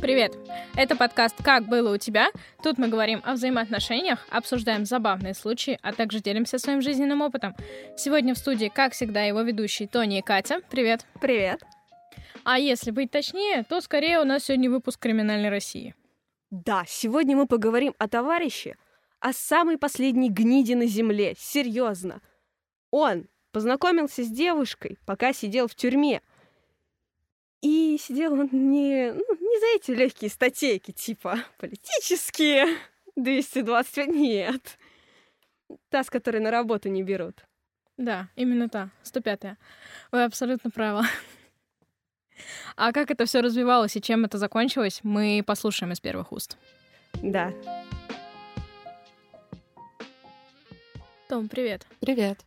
Привет! Это подкаст «Как было у тебя?». Тут мы говорим о взаимоотношениях, обсуждаем забавные случаи, а также делимся своим жизненным опытом. Сегодня в студии, как всегда, его ведущие Тони и Катя. Привет! Привет! А если быть точнее, то скорее у нас сегодня выпуск «Криминальной России». Да, сегодня мы поговорим о товарище, о самой последней гниде на земле. Серьезно. Он познакомился с девушкой, пока сидел в тюрьме. И сидел он не, ну, не за эти легкие статейки, типа политические, 220, нет. Та, с которой на работу не берут. Да, именно та, 105-я. Вы абсолютно правы. А как это все развивалось и чем это закончилось, мы послушаем из первых уст. Да. Том, привет. Привет.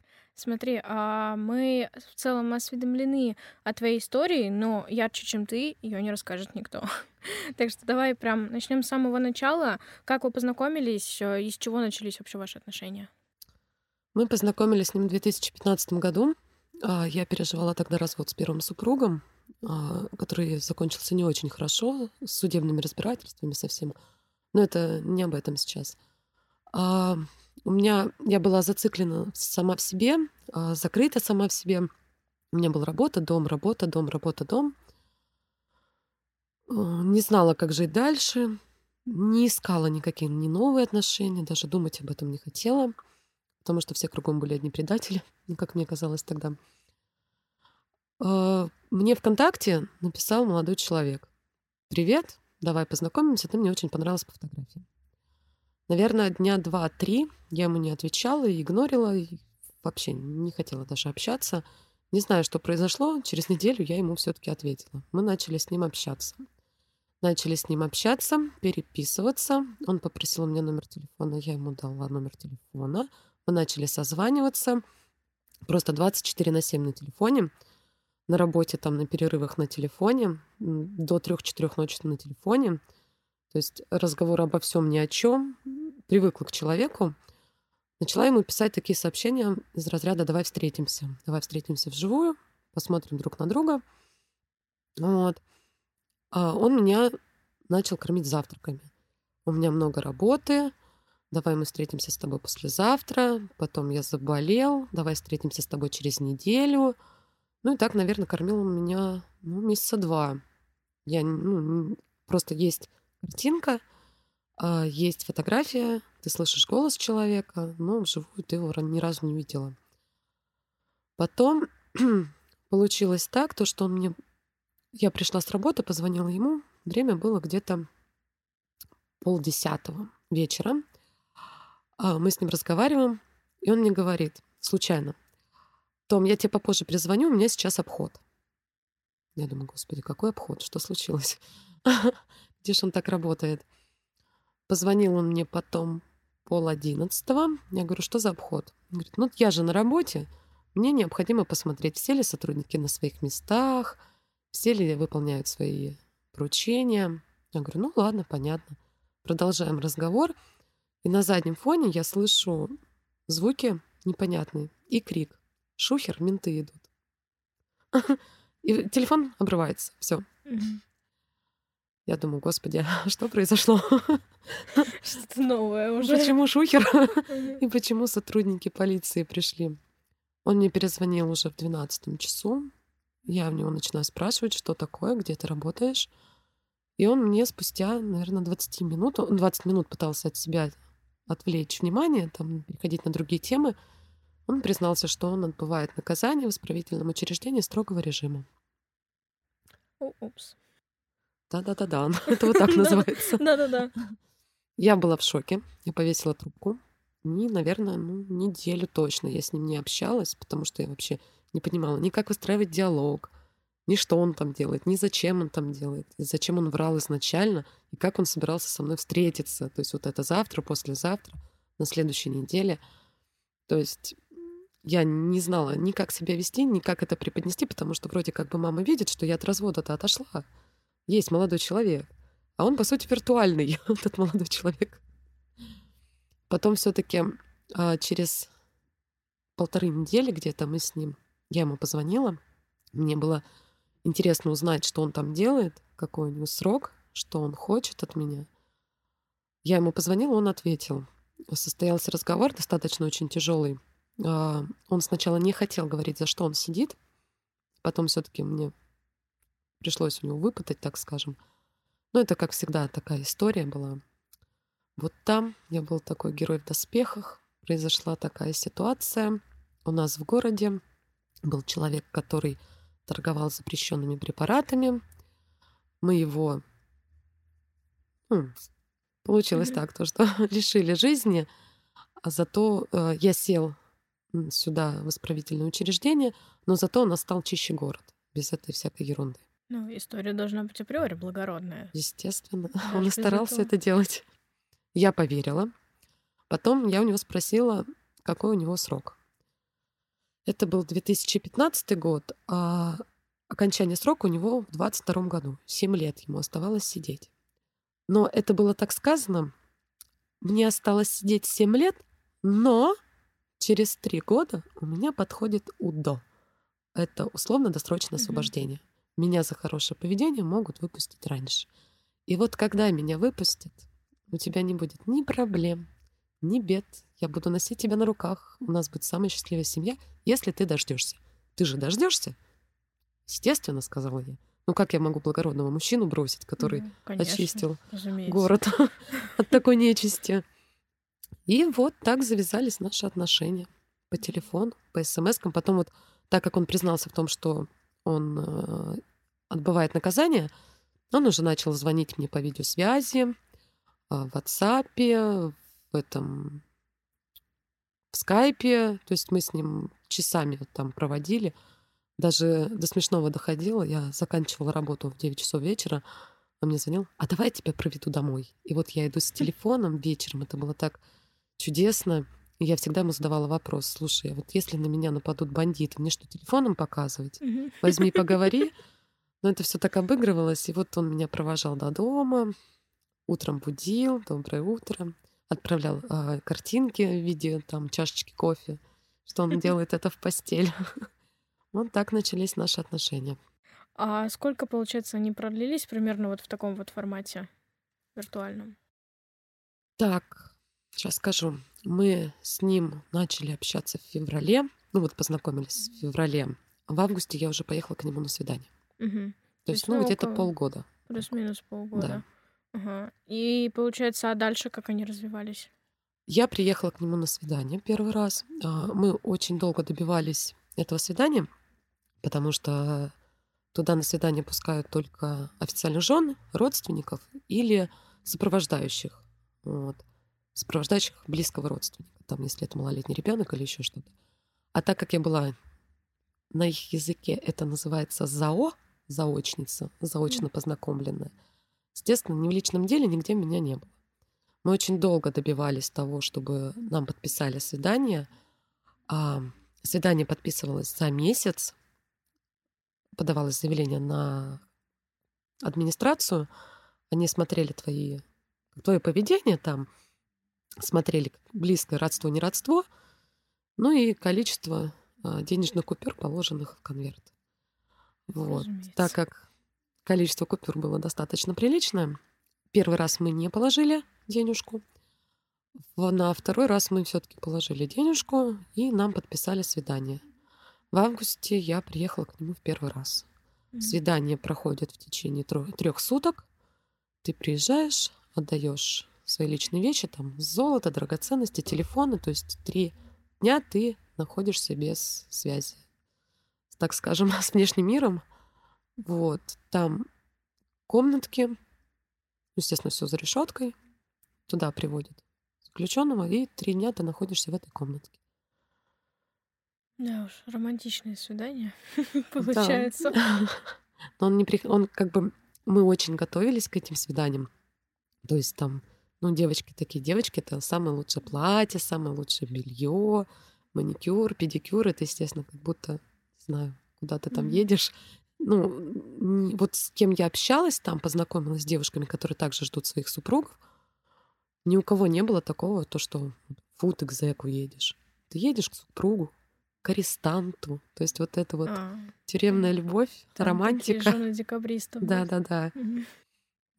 Смотри, а мы в целом осведомлены о твоей истории, но ярче, чем ты, ее не расскажет никто. так что давай прям начнем с самого начала. Как вы познакомились и с чего начались вообще ваши отношения? Мы познакомились с ним в 2015 году. А, я переживала тогда развод с первым супругом, а, который закончился не очень хорошо, с судебными разбирательствами совсем. Но это не об этом сейчас. У меня я была зациклена сама в себе, а, закрыта сама в себе. У меня была работа, дом, работа, дом, работа, дом. А, не знала, как жить дальше, не искала никакие ни новые отношения, даже думать об этом не хотела, потому что все кругом были одни предатели, как мне казалось тогда. А, мне ВКонтакте написал молодой человек. «Привет, давай познакомимся, ты мне очень понравилась по фотографии». Наверное, дня два-три я ему не отвечала и игнорила, и вообще не хотела даже общаться. Не знаю, что произошло. Через неделю я ему все-таки ответила. Мы начали с ним общаться. Начали с ним общаться, переписываться. Он попросил у меня номер телефона, я ему дала номер телефона. Мы начали созваниваться. Просто 24 на 7 на телефоне. На работе, там, на перерывах на телефоне. До 3-4 ночи на телефоне. То есть разговор обо всем ни о чем. Привыкла к человеку. Начала ему писать такие сообщения из разряда «давай встретимся». «Давай встретимся вживую, посмотрим друг на друга». Вот. А он меня начал кормить завтраками. У меня много работы, давай мы встретимся с тобой послезавтра, потом я заболел, давай встретимся с тобой через неделю. Ну и так, наверное, кормил он меня ну, месяца два. Я, ну, просто есть картинка, есть фотография, ты слышишь голос человека, но вживую ты его ни разу не видела. Потом получилось так, то, что он мне... Я пришла с работы, позвонила ему. Время было где-то полдесятого вечера. А, мы с ним разговариваем, и он мне говорит, случайно, «Том, я тебе попозже перезвоню, у меня сейчас обход». Я думаю, господи, какой обход? Что случилось? Где же он так работает? Позвонил он мне потом пол одиннадцатого. Я говорю, что за обход? Он говорит, ну я же на работе. Мне необходимо посмотреть, все ли сотрудники на своих местах, все ли выполняют свои поручения. Я говорю, ну ладно, понятно. Продолжаем разговор. И на заднем фоне я слышу звуки непонятные и крик. Шухер, менты идут. И телефон обрывается. Все. Я думаю, господи, что произошло? Что-то новое уже. Почему шухер? И почему сотрудники полиции пришли? Он мне перезвонил уже в 12 часу. Я в него начинаю спрашивать, что такое, где ты работаешь. И он мне спустя, наверное, 20 минут, он 20 минут пытался от себя отвлечь внимание, там, переходить на другие темы. Он признался, что он отбывает наказание в исправительном учреждении строгого режима. Упс. Да-да-да-да, это вот так называется. Да-да-да. Я была в шоке, я повесила трубку. И, наверное, ну, неделю точно я с ним не общалась, потому что я вообще не понимала ни как выстраивать диалог, ни что он там делает, ни зачем он там делает, и зачем он врал изначально, и как он собирался со мной встретиться. То есть вот это завтра, послезавтра, на следующей неделе. То есть я не знала ни как себя вести, ни как это преподнести, потому что вроде как бы мама видит, что я от развода-то отошла есть молодой человек, а он, по сути, виртуальный, этот молодой человек. Потом все таки а, через полторы недели где-то мы с ним, я ему позвонила, мне было интересно узнать, что он там делает, какой у него срок. что он хочет от меня. Я ему позвонила, он ответил. Состоялся разговор, достаточно очень тяжелый. А, он сначала не хотел говорить, за что он сидит. Потом все таки мне пришлось у него выпытать, так скажем. Но это, как всегда, такая история была. Вот там я был такой герой в доспехах. Произошла такая ситуация. У нас в городе был человек, который торговал запрещенными препаратами. Мы его... Ну, получилось mm-hmm. так, то, что лишили жизни, а зато э, я сел сюда, в исправительное учреждение, но зато у нас стал чище город, без этой всякой ерунды. Ну, история должна быть априори благородная. Естественно. Даже Он старался это делать. Я поверила. Потом я у него спросила, какой у него срок. Это был 2015 год, а окончание срока у него в 22 году. Семь лет ему оставалось сидеть. Но это было так сказано. Мне осталось сидеть 7 лет, но через три года у меня подходит УДО. Это условно-досрочное освобождение. Меня за хорошее поведение могут выпустить раньше. И вот когда меня выпустят, у тебя не будет ни проблем, ни бед. Я буду носить тебя на руках. У нас будет самая счастливая семья, если ты дождешься. Ты же дождешься? Естественно, сказала я. Ну как я могу благородного мужчину бросить, который ну, конечно, очистил разумеется. город от такой нечисти? И вот так завязались наши отношения по телефону, по смс-кам. Потом вот, так как он признался в том, что он э, отбывает наказание, он уже начал звонить мне по видеосвязи, э, в WhatsApp, в этом в скайпе, то есть мы с ним часами там проводили, даже до смешного доходило, я заканчивала работу в 9 часов вечера, он мне звонил, а давай я тебя проведу домой. И вот я иду с телефоном вечером, это было так чудесно. И я всегда ему задавала вопрос, слушай, а вот если на меня нападут бандиты, мне что, телефоном показывать? Возьми, поговори. Но это все так обыгрывалось. И вот он меня провожал до дома, утром будил, доброе утро, отправлял э, картинки в виде там чашечки кофе, что он делает это в постель. Вот так начались наши отношения. А сколько, получается, они продлились примерно вот в таком вот формате виртуальном? Так, Сейчас скажу. Мы с ним начали общаться в феврале. Ну вот познакомились в феврале. В августе я уже поехала к нему на свидание. Угу. То, есть, ну, ну где-то полгода. Плюс-минус полгода. Да. Ага. И получается, а дальше как они развивались? Я приехала к нему на свидание первый раз. А, мы очень долго добивались этого свидания, потому что туда на свидание пускают только официальных жен, родственников или сопровождающих. Вот сопровождающих близкого родственника, там, если это малолетний ребенок или еще что-то. А так как я была на их языке, это называется ЗАО, заочница, заочно познакомленная. Естественно, ни в личном деле нигде меня не было. Мы очень долго добивались того, чтобы нам подписали свидание. А свидание подписывалось за месяц. Подавалось заявление на администрацию. Они смотрели твои, твое поведение там, смотрели близкое родство, не родство, ну и количество а, денежных купюр, положенных в конверт. Вот. Так как количество купюр было достаточно приличное, первый раз мы не положили денежку, на второй раз мы все-таки положили денежку, и нам подписали свидание. В августе я приехала к нему в первый раз. Свидание проходит в течение трех суток. Ты приезжаешь, отдаешь свои личные вещи, там золото, драгоценности, телефоны. То есть три дня ты находишься без связи, так скажем, с внешним миром. Вот. Там комнатки, естественно, все за решеткой. Туда приводят заключенного, и три дня ты находишься в этой комнатке. Да уж, романтичное свидание получается. Но он не при... он как бы мы очень готовились к этим свиданиям. То есть там ну, девочки такие, девочки это самое лучшее платье, самое лучшее белье, маникюр, педикюр. Это, естественно, как будто, не знаю, куда ты там едешь. Ну, вот с кем я общалась там, познакомилась с девушками, которые также ждут своих супругов, ни у кого не было такого, то, что фу, ты к зэку едешь. Ты едешь к супругу, к арестанту. То есть вот это вот а, тюремная любовь, там романтика. Декабристов. Да, да, да.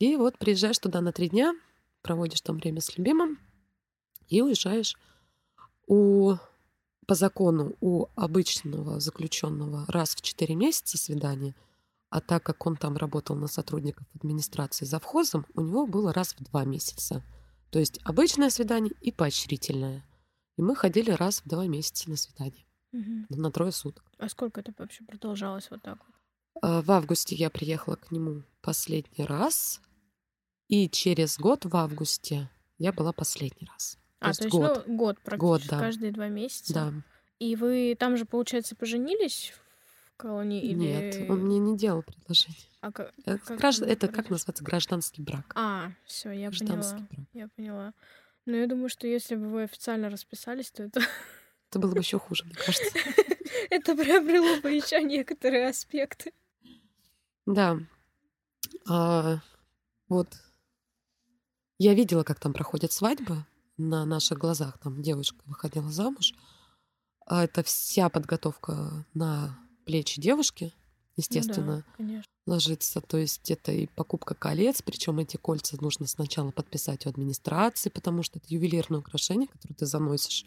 И вот приезжаешь туда на три дня, проводишь там время с любимым и уезжаешь. У, по закону у обычного заключенного раз в четыре месяца свидание, а так как он там работал на сотрудников администрации завхозом, у него было раз в два месяца. То есть обычное свидание и поощрительное. И мы ходили раз в два месяца на свидание. Мгм. На трое суток. А сколько это вообще продолжалось вот так вот? А, В августе я приехала к нему последний раз. И через год в августе я была последний раз. А, есть то есть, год. ну, год практически, да. каждые два месяца. Да. И вы там же, получается, поженились в колонии? Или... Нет, он мне не делал предложение. А как... Это, как гражд- это как называется гражданский брак. А, все, я Гражданский поняла. брак. Я поняла. Ну, я думаю, что если бы вы официально расписались, то это, Это было бы еще хуже, мне кажется. это приобрело бы еще некоторые аспекты. Да. А, вот я видела, как там проходят свадьбы на наших глазах. Там девушка выходила замуж. А это вся подготовка на плечи девушки, естественно, да, конечно. ложится. То есть это и покупка колец, причем эти кольца нужно сначала подписать у администрации, потому что это ювелирное украшение, которое ты заносишь.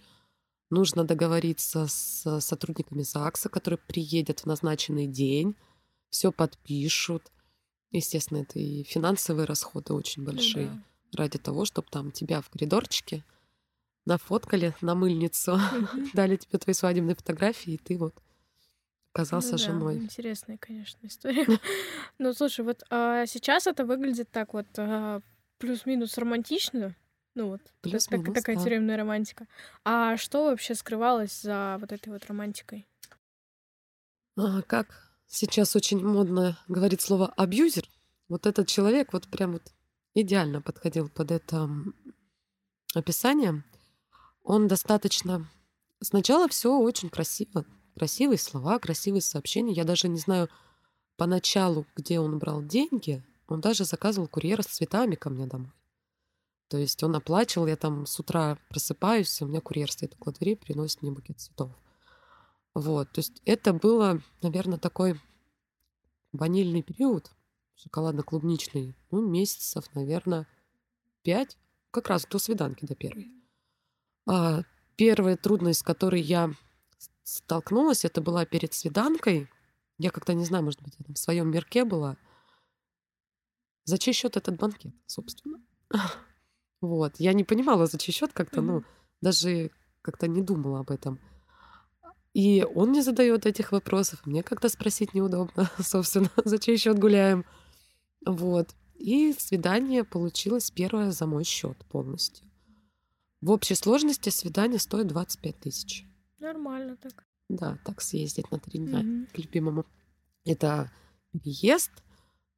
Нужно договориться с сотрудниками ЗАГСа, которые приедут в назначенный день, все подпишут. Естественно, это и финансовые расходы очень Ну большие да. Ради того, чтобы там тебя в коридорчике нафоткали на мыльницу, дали тебе твои свадебные фотографии, и ты вот оказался Ну да, женой. Интересная, конечно, история. Ну, слушай, вот а, сейчас это выглядит так вот а, плюс-минус романтично. Ну вот, как Плюс-минус, такая да. тюремная романтика. А что вообще скрывалось за вот этой вот романтикой? А, как сейчас очень модно говорить слово абьюзер, вот этот человек вот прям вот идеально подходил под это описание. Он достаточно... Сначала все очень красиво. Красивые слова, красивые сообщения. Я даже не знаю поначалу, где он брал деньги. Он даже заказывал курьера с цветами ко мне домой. То есть он оплачивал, я там с утра просыпаюсь, у меня курьер стоит около двери, приносит мне букет цветов. Вот, то есть это было, наверное, такой ванильный период, шоколадно-клубничный, ну, месяцев, наверное, пять, как раз до свиданки, до первой. А первая трудность, с которой я столкнулась, это была перед свиданкой. Я как-то, не знаю, может быть, я там в своем мирке была. За чей счет этот банкет, собственно? Вот. Я не понимала, за чей счет как-то, ну, даже как-то не думала об этом. И он не задает этих вопросов. Мне как-то спросить неудобно, собственно, за чей счет гуляем. Вот. И свидание получилось первое за мой счет полностью. В общей сложности свидание стоит 25 тысяч. Нормально так. Да, так съездить на три дня Мгм. к любимому. Это переезд,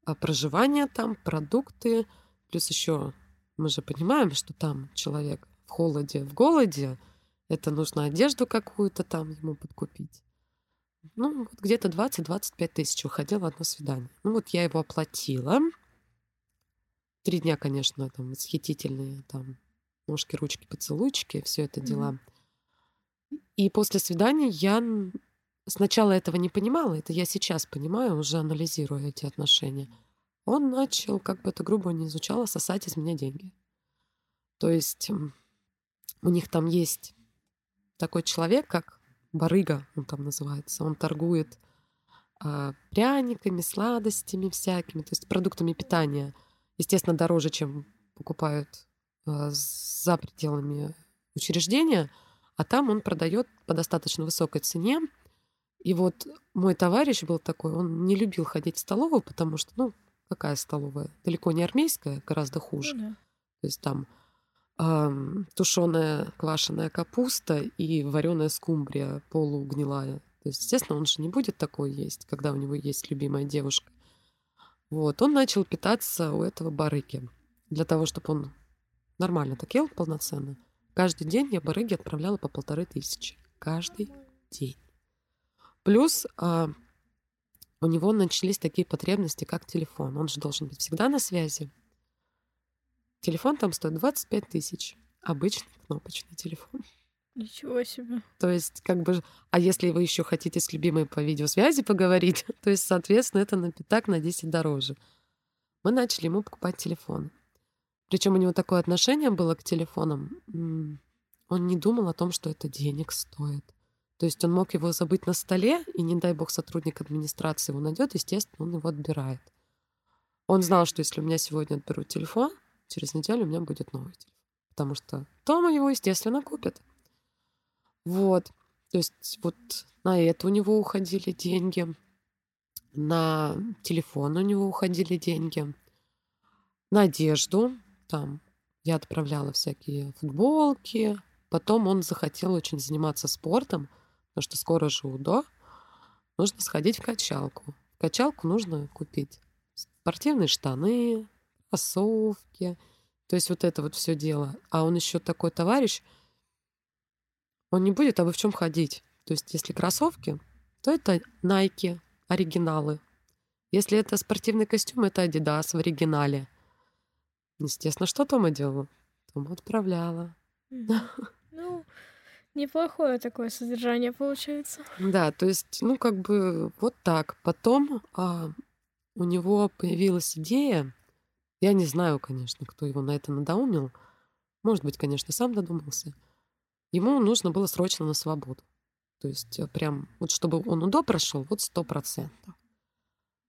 а, проживание там, продукты. Плюс еще мы же понимаем, что там человек в холоде, в голоде. Это нужно одежду какую-то там ему подкупить. Ну, вот где-то 20-25 тысяч уходило одно свидание. Ну, вот я его оплатила. Три дня, конечно, там восхитительные, там ножки, ручки, поцелуйчики, все это дела. И после свидания я сначала этого не понимала, это я сейчас понимаю, уже анализируя эти отношения. Он начал, как бы это грубо не звучало, сосать из меня деньги. То есть у них там есть такой человек, как барыга, он там называется. Он торгует а, пряниками, сладостями всякими, то есть продуктами питания. Естественно, дороже, чем покупают а, за пределами учреждения, а там он продает по достаточно высокой цене. И вот мой товарищ был такой, он не любил ходить в столовую, потому что, ну, какая столовая? Далеко не армейская, гораздо хуже. Ну да. То есть там тушеная квашеная капуста и вареная скумбрия полугнилая. То есть, естественно, он же не будет такой есть, когда у него есть любимая девушка. Вот, он начал питаться у этого барыги для того, чтобы он нормально так ел полноценно. Каждый день я барыге отправляла по полторы тысячи. Каждый день. Плюс а, у него начались такие потребности, как телефон. Он же должен быть всегда на связи. Телефон там стоит 25 тысяч. Обычный кнопочный телефон. Ничего себе. То есть, как бы, а если вы еще хотите с любимой по видеосвязи поговорить, то есть, соответственно, это на пятак на 10 дороже. Мы начали ему покупать телефон. Причем у него такое отношение было к телефонам. Он не думал о том, что это денег стоит. То есть он мог его забыть на столе, и не дай бог сотрудник администрации его найдет, естественно, он его отбирает. Он знал, что если у меня сегодня отберут телефон, через неделю у меня будет новый телефон. Потому что Тома его, естественно, купит. Вот. То есть вот на это у него уходили деньги, на телефон у него уходили деньги, на одежду. Там я отправляла всякие футболки. Потом он захотел очень заниматься спортом, потому что скоро же УДО. Нужно сходить в качалку. В качалку нужно купить спортивные штаны, кроссовки. То есть вот это вот все дело. А он еще такой товарищ, он не будет, а вы в чем ходить? То есть если кроссовки, то это Nike, оригиналы. Если это спортивный костюм, это Adidas в оригинале. Естественно, что Тома делала? Тома отправляла. Ну, неплохое такое содержание получается. Да, то есть, ну, как бы вот так. Потом а, у него появилась идея, я не знаю, конечно, кто его на это надоумил, может быть, конечно, сам додумался. Ему нужно было срочно на свободу. То есть э, прям, вот чтобы он УДО прошел, вот сто процентов.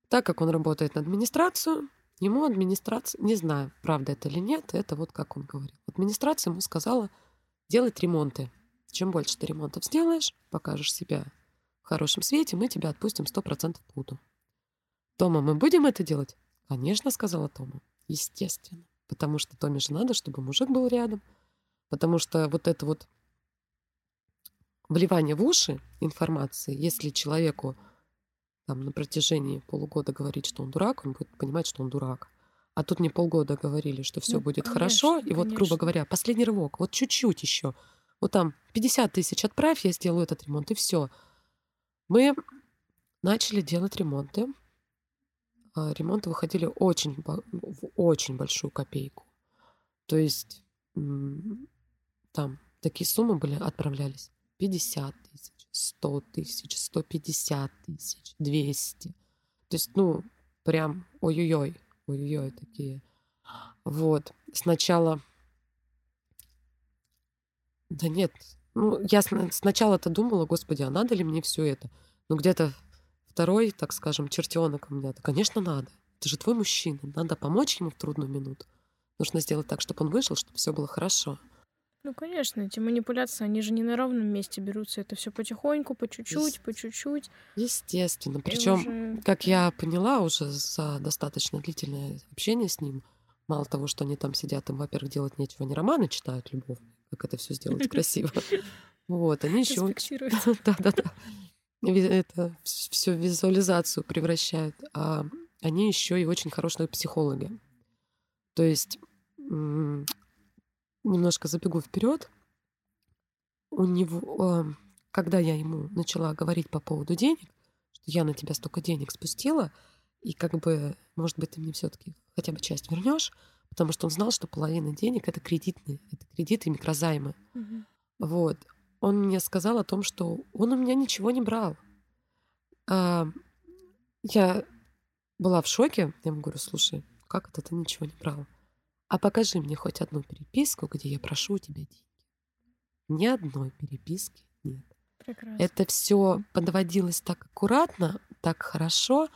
Так как он работает на администрацию, ему администрация, не знаю, правда это или нет, это вот как он говорил. Администрация ему сказала делать ремонты. Чем больше ты ремонтов сделаешь, покажешь себя в хорошем свете, мы тебя отпустим сто процентов в УДО. Тома, мы будем это делать? Конечно, сказала Тома. Естественно. Потому что Томе же надо, чтобы мужик был рядом. Потому что вот это вот вливание в уши информации, если человеку там, на протяжении полугода говорить, что он дурак, он будет понимать, что он дурак. А тут мне полгода говорили, что все ну, будет конечно, хорошо. И вот, грубо говоря, последний рывок, вот чуть-чуть еще. Вот там 50 тысяч отправь, я сделаю этот ремонт, и все. Мы начали делать ремонты. А, ремонты выходили очень, в очень большую копейку. То есть там такие суммы были, отправлялись. 50 тысяч, 100 тысяч, 150 тысяч, 200. То есть, ну, прям ой-ой-ой, ой-ой-ой такие. Вот. Сначала... Да нет, ну, я сначала-то думала, господи, а надо ли мне все это? Ну, где-то второй, так скажем, чертенок у меня. Да, конечно, надо. Это же твой мужчина. Надо помочь ему в трудную минуту. Нужно сделать так, чтобы он вышел, чтобы все было хорошо. Ну, конечно, эти манипуляции, они же не на ровном месте берутся. Это все потихоньку, по чуть-чуть, по чуть-чуть. Естественно. Причем, уже... как я поняла уже за достаточно длительное общение с ним, мало того, что они там сидят, им, во-первых, делать нечего, они романы читают любовные, как это все сделать красиво. Вот, они еще... Да-да-да это все в визуализацию превращают, а они еще и очень хорошие психологи. То есть немножко забегу вперед. У него, когда я ему начала говорить по поводу денег, что я на тебя столько денег спустила, и как бы, может быть, ты мне все-таки хотя бы часть вернешь, потому что он знал, что половина денег это кредитные, это кредиты и микрозаймы. Угу. Вот он мне сказал о том, что он у меня ничего не брал. А, я была в шоке. Я ему говорю, слушай, как это ты ничего не брал? А покажи мне хоть одну переписку, где я прошу у тебя деньги. Ни одной переписки нет. Прекрасно. Это все подводилось так аккуратно, так хорошо,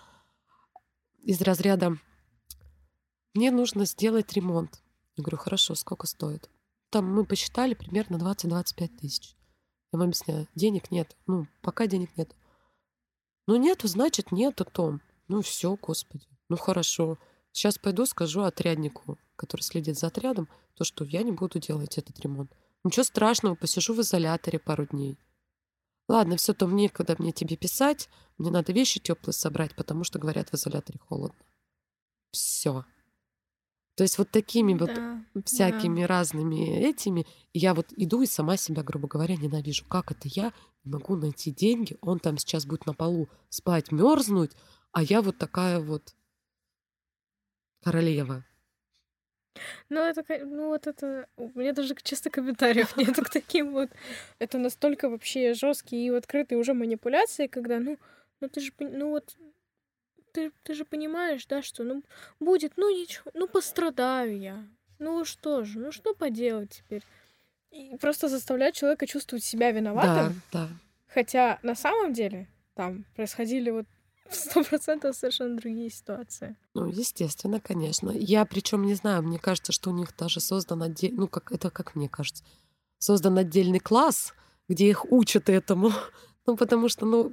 из разряда «Мне нужно сделать ремонт». Я говорю, хорошо, сколько стоит? Там мы посчитали примерно 20-25 тысяч. Я вам объясняю, денег нет. Ну, пока денег нет. Ну, нету, значит, нету, Том. Ну, все, господи. Ну, хорошо. Сейчас пойду скажу отряднику, который следит за отрядом, то, что я не буду делать этот ремонт. Ничего страшного, посижу в изоляторе пару дней. Ладно, все, Том, некогда мне тебе писать. Мне надо вещи теплые собрать, потому что, говорят, в изоляторе холодно. Все. То есть вот такими да, вот всякими да. разными этими. И я вот иду и сама себя, грубо говоря, ненавижу. Как это я могу найти деньги? Он там сейчас будет на полу спать, мерзнуть, а я вот такая вот королева. Ну, это, ну, вот это... У меня даже чисто комментариев нету к таким вот... Это настолько вообще жесткие и открытые уже манипуляции, когда, ну, ну ты же, ну вот ты, ты же понимаешь, да, что ну будет, ну ничего, ну пострадаю я. Ну что же, ну что поделать теперь? И просто заставлять человека чувствовать себя виноватым. Да, да. Хотя на самом деле там происходили вот сто процентов совершенно другие ситуации. Ну, естественно, конечно. Я причем не знаю, мне кажется, что у них даже создан отдельный, ну, как это как мне кажется, создан отдельный класс, где их учат этому. Ну, потому что, ну,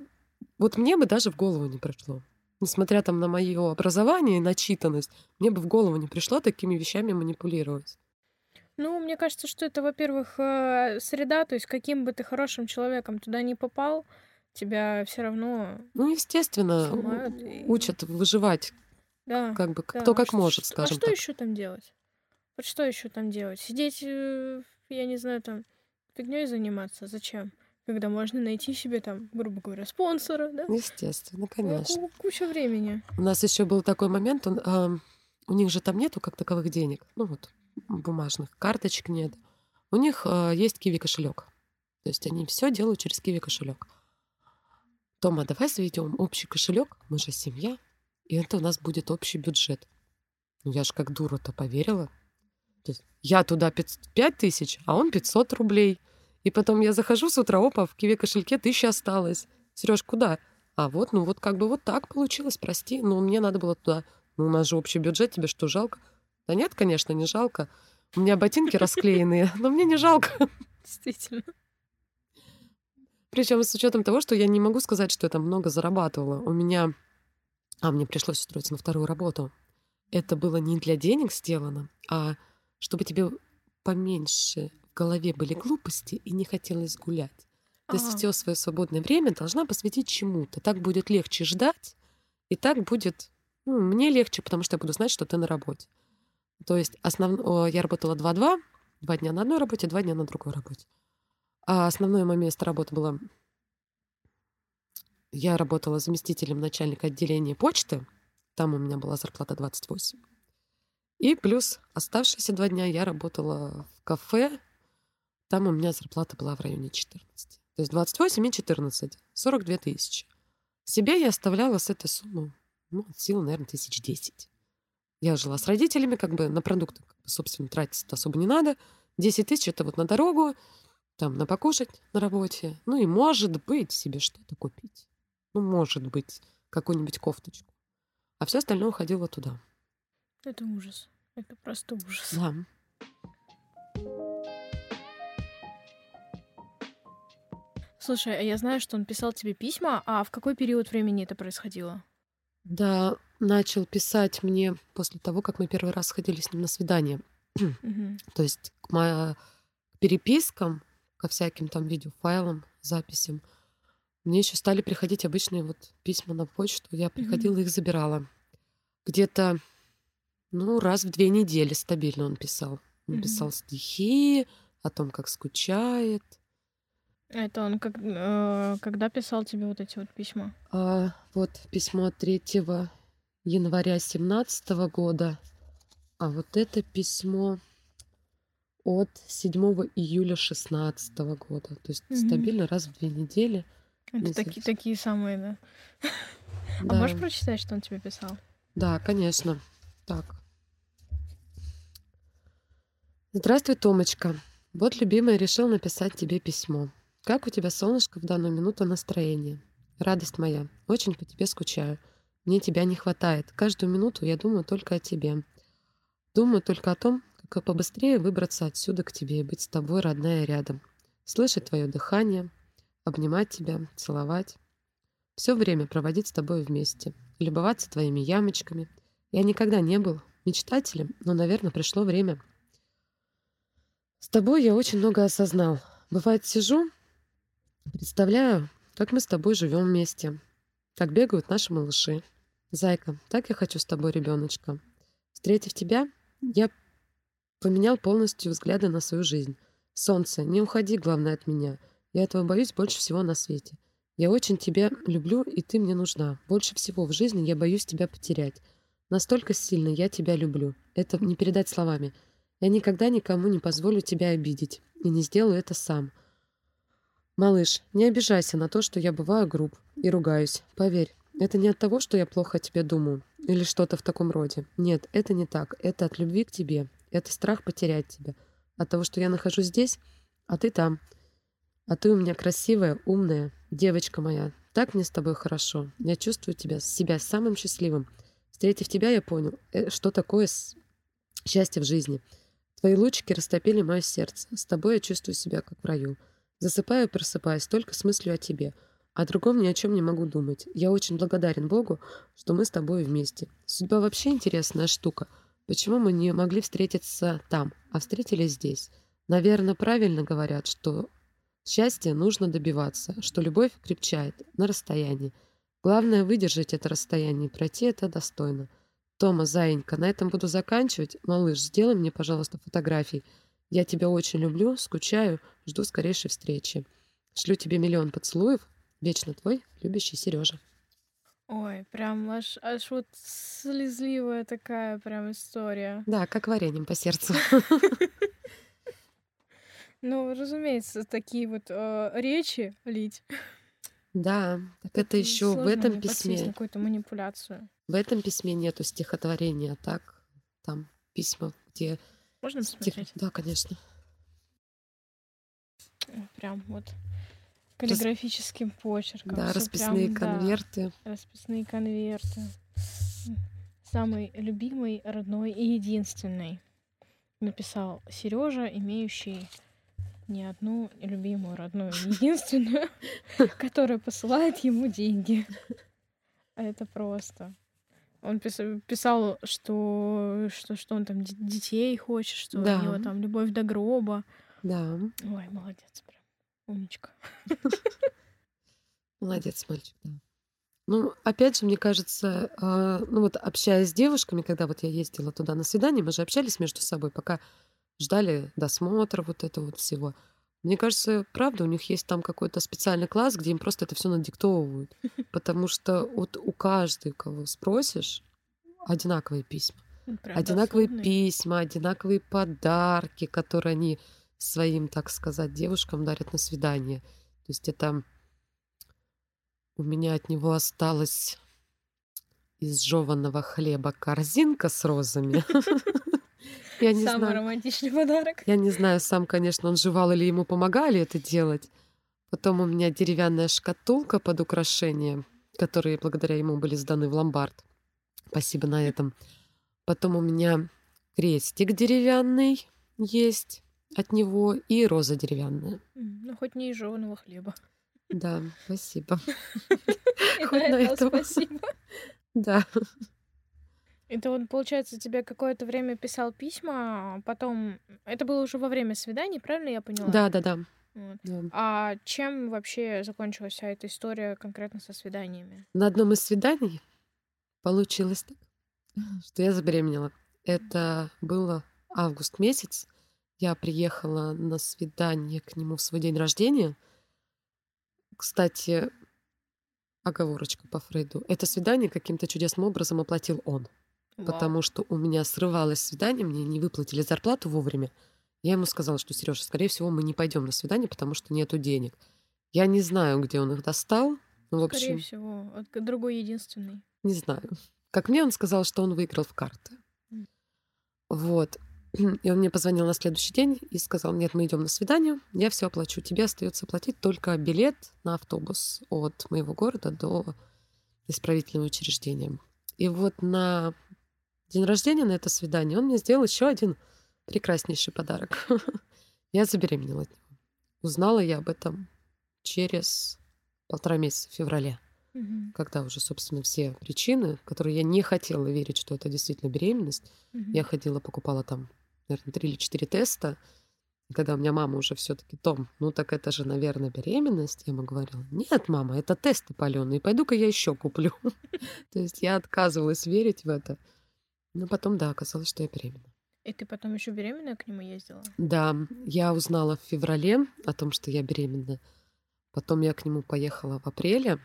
вот мне бы даже в голову не пришло. Несмотря там на мое образование и начитанность, мне бы в голову не пришло такими вещами манипулировать. Ну, мне кажется, что это, во-первых, э, среда, то есть каким бы ты хорошим человеком туда не попал, тебя все равно Ну, естественно, и- учат выживать, Да, как бы да. кто как Ш- может, скажем А что так. еще там делать? Вот что еще там делать? Сидеть, э, я не знаю, там фигней заниматься? Зачем? Когда можно найти себе там, грубо говоря, спонсора, да? Естественно, конечно. ку- Куча времени. У нас еще был такой момент, он, ам, у них же там нету как таковых денег, ну вот бумажных карточек нет. У них а, есть киви кошелек, то есть они все делают через киви кошелек. Тома, давай заведем общий кошелек, мы же семья, и это у нас будет общий бюджет. Ну я же как дура-то поверила. То есть я туда 5 тысяч, а он 500 рублей. И потом я захожу с утра, опа, в киви кошельке тысяча осталось. Сереж, куда? А вот, ну вот как бы вот так получилось, прости. Ну, мне надо было туда. Ну, у нас же общий бюджет, тебе что, жалко? Да нет, конечно, не жалко. У меня ботинки расклеенные, но мне не жалко. Действительно. Причем с учетом того, что я не могу сказать, что там много зарабатывала. У меня... А, мне пришлось устроиться на вторую работу. Это было не для денег сделано, а чтобы тебе поменьше голове были глупости и не хотелось гулять. То есть все свое свободное время должна посвятить чему-то. Так будет легче ждать, и так будет ну, мне легче, потому что я буду знать, что ты на работе. То есть основ... я работала 2-2, два дня на одной работе, два дня на другой работе. А основное мое место работы было... Я работала заместителем начальника отделения почты. Там у меня была зарплата 28. И плюс оставшиеся два дня я работала в кафе. Там у меня зарплата была в районе 14. То есть 28 и 14. 42 тысячи. Себе я оставляла с этой суммы, ну, от силы, наверное, тысяч десять. Я жила с родителями, как бы на продукты, как бы, собственно, тратить особо не надо. 10 тысяч — это вот на дорогу, там, на покушать на работе. Ну и, может быть, себе что-то купить. Ну, может быть, какую-нибудь кофточку. А все остальное уходило туда. Это ужас. Это просто ужас. Да. Слушай, а я знаю, что он писал тебе письма, а в какой период времени это происходило? Да, начал писать мне после того, как мы первый раз ходили с ним на свидание. Мгм. То есть к мо- к перепискам, ко всяким там видеофайлам, записям, мне еще стали приходить обычные вот письма на почту. Я приходила, их забирала. Где-то, ну, раз в две недели стабильно он писал. Он Мгм. писал стихи о том, как скучает. Это он как, э, когда писал тебе вот эти вот письма? А, вот письмо от 3 января 17 года. А вот это письмо от 7 июля 16 года. То есть Мгм. стабильно раз в две недели. Это такие, такие самые, да. А Да. можешь прочитать, что он тебе писал? Да, конечно. Так. Здравствуй, Томочка. Вот, любимая, решил написать тебе письмо. Как у тебя, солнышко, в данную минуту настроение? Радость моя, очень по тебе скучаю. Мне тебя не хватает. Каждую минуту я думаю только о тебе. Думаю только о том, как побыстрее выбраться отсюда к тебе и быть с тобой, родная, рядом. Слышать твое дыхание, обнимать тебя, целовать. Все время проводить с тобой вместе, любоваться твоими ямочками. Я никогда не был мечтателем, но, наверное, пришло время. С тобой я очень много осознал. Бывает, сижу, представляю, как мы с тобой живем вместе, как бегают наши малыши. Зайка, так я хочу с тобой, ребеночка. Встретив тебя, я поменял полностью взгляды на свою жизнь. Солнце, не уходи, главное, от меня. Я этого боюсь больше всего на свете. Я очень тебя люблю, и ты мне нужна. Больше всего в жизни я боюсь тебя потерять. Настолько сильно я тебя люблю. Это не передать словами. Я никогда никому не позволю тебя обидеть. И не сделаю это сам. Малыш, не обижайся на то, что я бываю груб и ругаюсь. Поверь, Это не от того, что я плохо о тебе думаю или что-то в таком роде. Нет, это не так. Это от любви к тебе. Это страх потерять тебя. От того, что я нахожусь здесь, а ты там. А ты у меня красивая, умная, девочка моя. Так мне с тобой хорошо. Я чувствую тебя, себя самым счастливым. Встретив тебя, я понял, э, что такое счастье в жизни. Твои лучики растопили мое сердце. С тобой я чувствую себя как в раю. Засыпаю и просыпаюсь только с мыслью о тебе. О другом ни о чем не могу думать. Я очень благодарен Богу, что мы с тобой вместе. Судьба вообще интересная штука. Почему мы не могли встретиться там, а встретились здесь? Наверное, правильно говорят, что счастье нужно добиваться, что любовь крепчает на расстоянии. Главное выдержать это расстояние и пройти это достойно. Тома, заинька, на этом буду заканчивать. Малыш, сделай мне, пожалуйста, фотографий. Я тебя очень люблю, скучаю, жду скорейшей встречи. Шлю тебе миллион поцелуев. Вечно твой любящий Сережа. Ой, прям аж, аж вот слезливая такая прям история. Да, как вареньем по сердцу. Ну, разумеется, такие вот э, речи лить. Да, так это еще в этом письме. какую-то манипуляцию. В этом письме нету стихотворения, а так там письма, где... Можно посмотреть? Да, конечно. Прям вот каллиграфическим почерком. Да, расписные прям, конверты. Да, расписные конверты. Самый любимый, родной и единственный. Написал Сережа, имеющий не одну любимую, родную, единственную, которая посылает ему деньги. А это просто. Он писал, что, что, что он там детей хочет, что да. у него там любовь до гроба. Да. Ой, молодец, прям. Умничка. Молодец, мальчик, да. Ну, опять же, мне кажется, э, ну вот общаясь с девушками, когда вот я ездила туда на свидание, мы же общались между собой, пока ждали досмотра вот этого вот всего. Мне кажется, правда, у них есть там какой-то специальный класс, где им просто это все надиктовывают. Потому что вот у каждой, кого спросишь, одинаковые письма. Правда, одинаковые особенные. письма, одинаковые подарки, которые они своим, так сказать, девушкам дарят на свидание. То есть это у меня от него осталась из жеванного хлеба корзинка с розами. Я не Самый знаю. романтичный подарок. Я не знаю, сам, конечно, он жевал или ему помогали это делать. Потом у меня деревянная шкатулка под украшение, которые благодаря ему были сданы в ломбард. Спасибо на этом. Потом у меня крестик деревянный есть от него и роза деревянная. Ну, хоть не из жеванного хлеба. Да, спасибо. Хоть на этом. Спасибо. Да. Это он, получается, тебе какое-то время писал письма, а потом... Это было уже во время свиданий, правильно я поняла? Да, да, да. Вот. да. А чем вообще закончилась вся эта история конкретно со свиданиями? На одном из свиданий получилось так, что я забеременела. Это было август месяц. Я приехала на свидание к нему в свой день рождения. Кстати, оговорочка по Фрейду. Это свидание каким-то чудесным образом оплатил он. Вау. Потому что у меня срывалось свидание, мне не выплатили зарплату вовремя. Я ему сказала, что Сережа, скорее всего, мы не пойдем на свидание, потому что нету денег. Я не знаю, где он их достал. Ну, в общем, скорее всего, другой единственный. Не знаю. Как мне он сказал, что он выиграл в карты. Mm. Вот. И он мне позвонил на следующий день и сказал, нет, мы идем на свидание, я все оплачу. Тебе остается платить только билет на автобус от моего города до исправительного учреждения. И вот на день рождения, на это свидание, он мне сделал еще один прекраснейший подарок. Я забеременела от него. Узнала я об этом через полтора месяца в феврале, угу. когда уже, собственно, все причины, которые я не хотела верить, что это действительно беременность, угу. я ходила, покупала там, наверное, три или четыре теста. И когда у меня мама уже все-таки Том, ну так это же, наверное, беременность, я ему говорила, нет, мама, это тесты паленые, пойду-ка я еще куплю. То есть я отказывалась верить в это. Но потом, да, оказалось, что я беременна. И ты потом еще беременная к нему ездила? Да, я узнала в феврале о том, что я беременна. Потом я к нему поехала в апреле.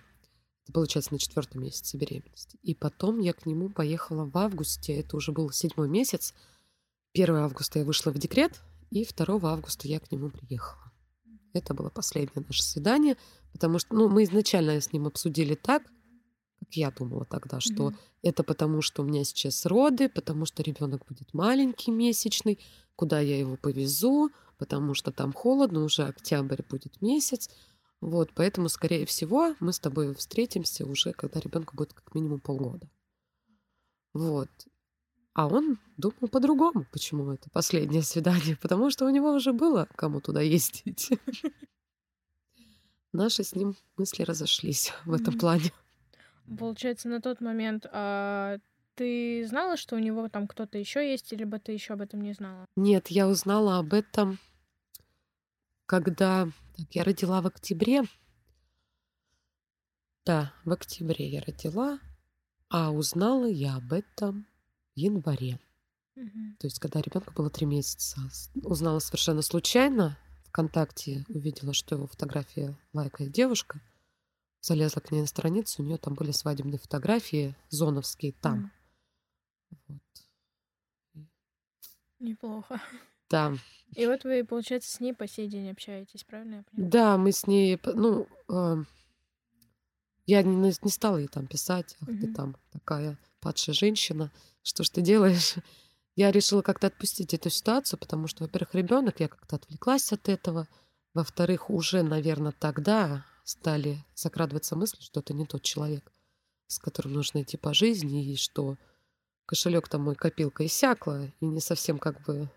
Это получается на четвертом месяце беременности. И потом я к нему поехала в августе. Это уже был седьмой месяц. 1 августа я вышла в декрет, и 2 августа я к нему приехала. Это было последнее наше свидание, потому что ну, мы изначально с ним обсудили так, как я думала тогда, что Мгм. это потому, что у меня сейчас роды, потому что ребенок будет маленький, месячный, куда я его повезу, потому что там холодно, уже октябрь будет месяц. Вот, поэтому, скорее всего, мы с тобой встретимся уже, когда ребенку будет как минимум полгода. Вот. А он думал по-другому, почему это последнее свидание, потому что у него уже было кому туда ездить. Наши с ним мысли разошлись в этом плане. Получается, на тот момент а, ты знала, что у него там кто-то еще есть, либо ты еще об этом не знала? Нет, я узнала об этом, когда так, я родила в октябре. Да, в октябре я родила, а узнала я об этом в январе. Мгм. То есть, когда ребенку было три месяца. Узнала совершенно случайно. ВКонтакте увидела, что его фотография лайкает девушка. Залезла к ней на страницу, у нее там были свадебные фотографии, зоновские там. М, Вот. Неплохо. Да, И вот вы, получается, с ней по сей день общаетесь, правильно я понимаю? да, мы с ней, ну, э, я не, не стала ей там писать, ах ты Мгм. там такая падшая женщина, что ж ты делаешь? Я решила как-то отпустить эту ситуацию, потому что, во-первых, ребенок, я как-то отвлеклась от этого. Во-вторых, уже, наверное, тогда стали закрадываться мысли, что это не тот человек, с которым нужно идти по жизни, и что кошелек там мой копилка иссякла, и не совсем как бы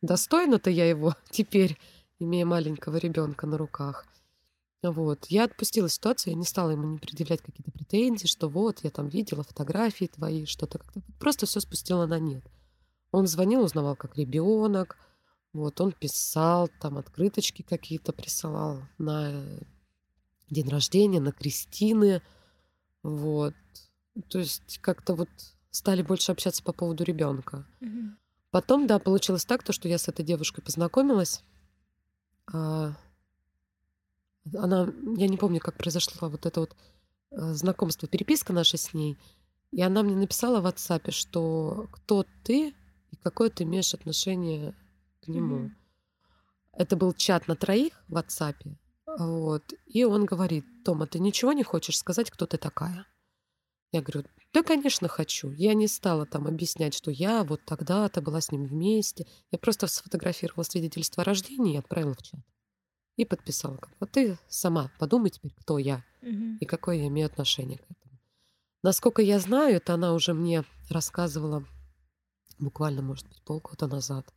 достойно-то я его теперь, имея маленького ребенка на руках. Вот. Я отпустила ситуацию, я не стала ему не предъявлять какие-то претензии, что вот, я там видела фотографии твои, что-то как-то. Просто все спустила на нет. Он звонил, узнавал, как ребенок. Вот, он писал, там открыточки какие-то присылал на день рождения, на крестины. Вот. То есть как-то вот стали больше общаться по поводу ребенка. Мгм. Потом, да, получилось так, то, что я с этой девушкой познакомилась. А, Она, я не помню, как произошло вот это вот э, знакомство, переписка наша с ней. И она мне написала в WhatsApp, что кто ты и какое ты имеешь отношение к нему. Мгм. Это был чат на троих в WhatsApp. Вот. И он говорит, Тома, ты ничего не хочешь сказать, кто ты такая? Я говорю, да, конечно, хочу. Я не стала там объяснять, что я вот тогда-то была с ним вместе. Я просто сфотографировала свидетельство о рождении и отправила в чат. И подписала. как, Вот ты сама подумай теперь, кто я Мгм. и какое я имею отношение к этому. Насколько я знаю, это она уже мне рассказывала буквально, может быть, полгода назад,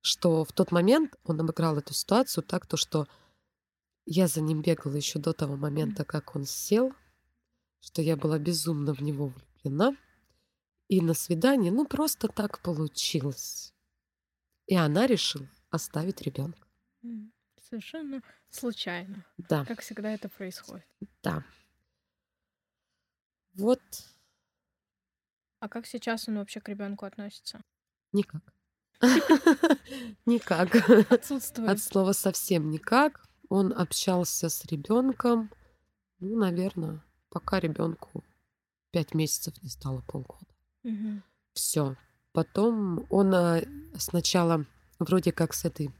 что в тот момент он обыграл эту ситуацию так, то, что я за ним бегала еще до того момента, как он сел, что я была безумно в него влюблена. И на свидании, ну, просто так получилось. И она решила оставить ребенка. Совершенно случайно. Да, Как всегда это происходит. да. Вот А как сейчас он вообще к ребенку относится? никак. Никак. Отсутствует. От слова совсем никак. Он общался с ребенком, ну, наверное, пока ребенку пять месяцев не стало полгода. Мгм. Все. Потом он а, сначала вроде как с этой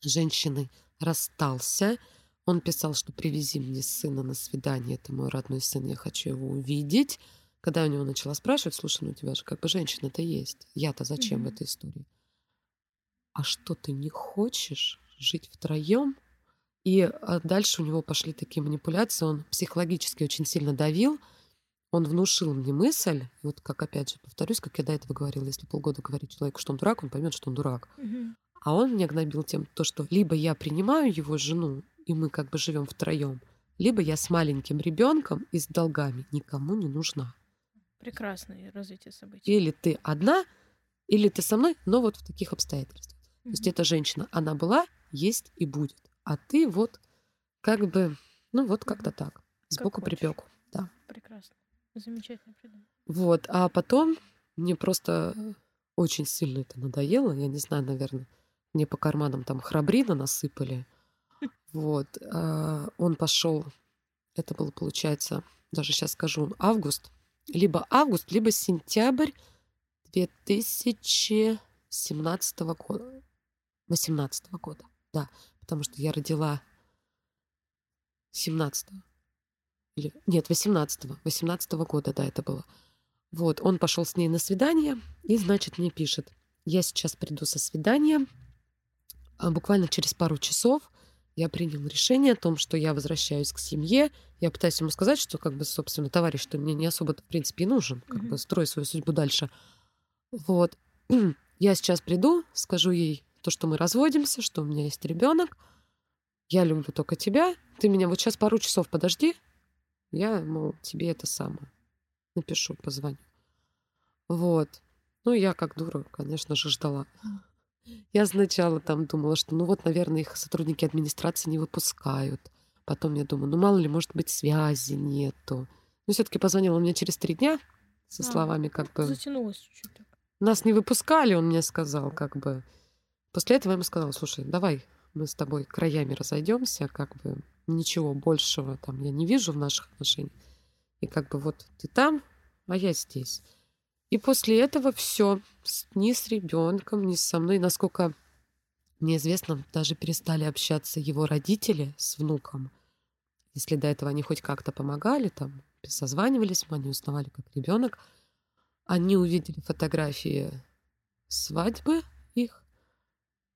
женщиной расстался. Он писал, что привези мне сына на свидание, это мой родной сын, я хочу его увидеть. Когда у него начала спрашивать, слушай, ну у тебя же как бы женщина-то есть. Я-то зачем в Мгм. этой истории? А что ты не хочешь жить втроем? И а, дальше у него пошли такие манипуляции. Он психологически очень сильно давил. Он внушил мне мысль, вот как опять же повторюсь, как я до этого говорила, если полгода говорить человеку, что он дурак, он поймет, что он дурак. Мгм. А он меня гнобил тем, то, что либо я принимаю его жену, и мы как бы живем втроем, либо я с маленьким ребенком и с долгами никому не нужна. Прекрасное развитие событий. Или ты одна, или ты со мной, но вот в таких обстоятельствах. То есть эта женщина, она была, есть и будет. А ты вот как бы, ну вот как-то так, сбоку хочешь. припеку. Да. Прекрасно. Замечательно придумал. Вот, а потом мне просто очень сильно это надоело. Я не знаю, наверное, мне по карманам там храбрина насыпали. Вот, а, он пошел, это было, получается, даже сейчас скажу, август, либо август, либо сентябрь 2017 года, 18 года, да, потому что я родила 17 или нет, 18-го, 18 -го года, да, это было. Вот, он пошел с ней на свидание и, значит, мне пишет, я сейчас приду со свидания, а буквально через пару часов я принял решение о том, что я возвращаюсь к семье. Я пытаюсь ему сказать, что, как бы, собственно, товарищ, что мне не особо в принципе, и нужен, как mm-hmm. бы, строй свою судьбу дальше. Вот. Я сейчас приду, скажу ей то, что мы разводимся, что у меня есть ребенок. Я люблю только тебя. Ты меня вот сейчас пару часов подожди. Я, мол, тебе это самое напишу, позвоню. Вот. Ну, я как дура, конечно же, ждала. Я сначала там думала, что, ну вот, наверное, их сотрудники администрации не выпускают. Потом я думаю, ну мало ли, может быть, связи нету. Но все-таки позвонила мне через три дня со а, словами как бы... Затянулось чуть-чуть. Нас не выпускали, он мне сказал, как бы. После этого я ему сказала, слушай, давай мы с тобой краями разойдемся, как бы ничего большего там я не вижу в наших отношениях. И как бы вот ты там, а я здесь. И после этого все, ни с ребенком, ни со мной, насколько мне известно, даже перестали общаться его родители с внуком. Если до этого они хоть как-то помогали, там, созванивались, они узнавали, как ребенок, они увидели фотографии свадьбы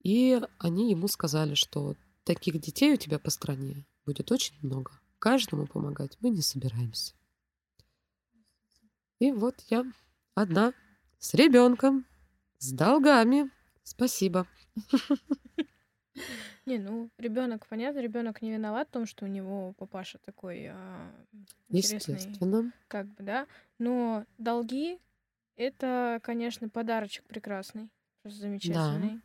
и они ему сказали, что таких детей у тебя по стране будет очень много. Каждому помогать мы не собираемся. И вот я одна с ребенком, с долгами. Спасибо. Не, ну, ребенок, понятно, ребенок не виноват в том, что у него папаша такой а, Естественно. Как бы, да. Но долги это, конечно, подарочек прекрасный. Просто замечательный. Да.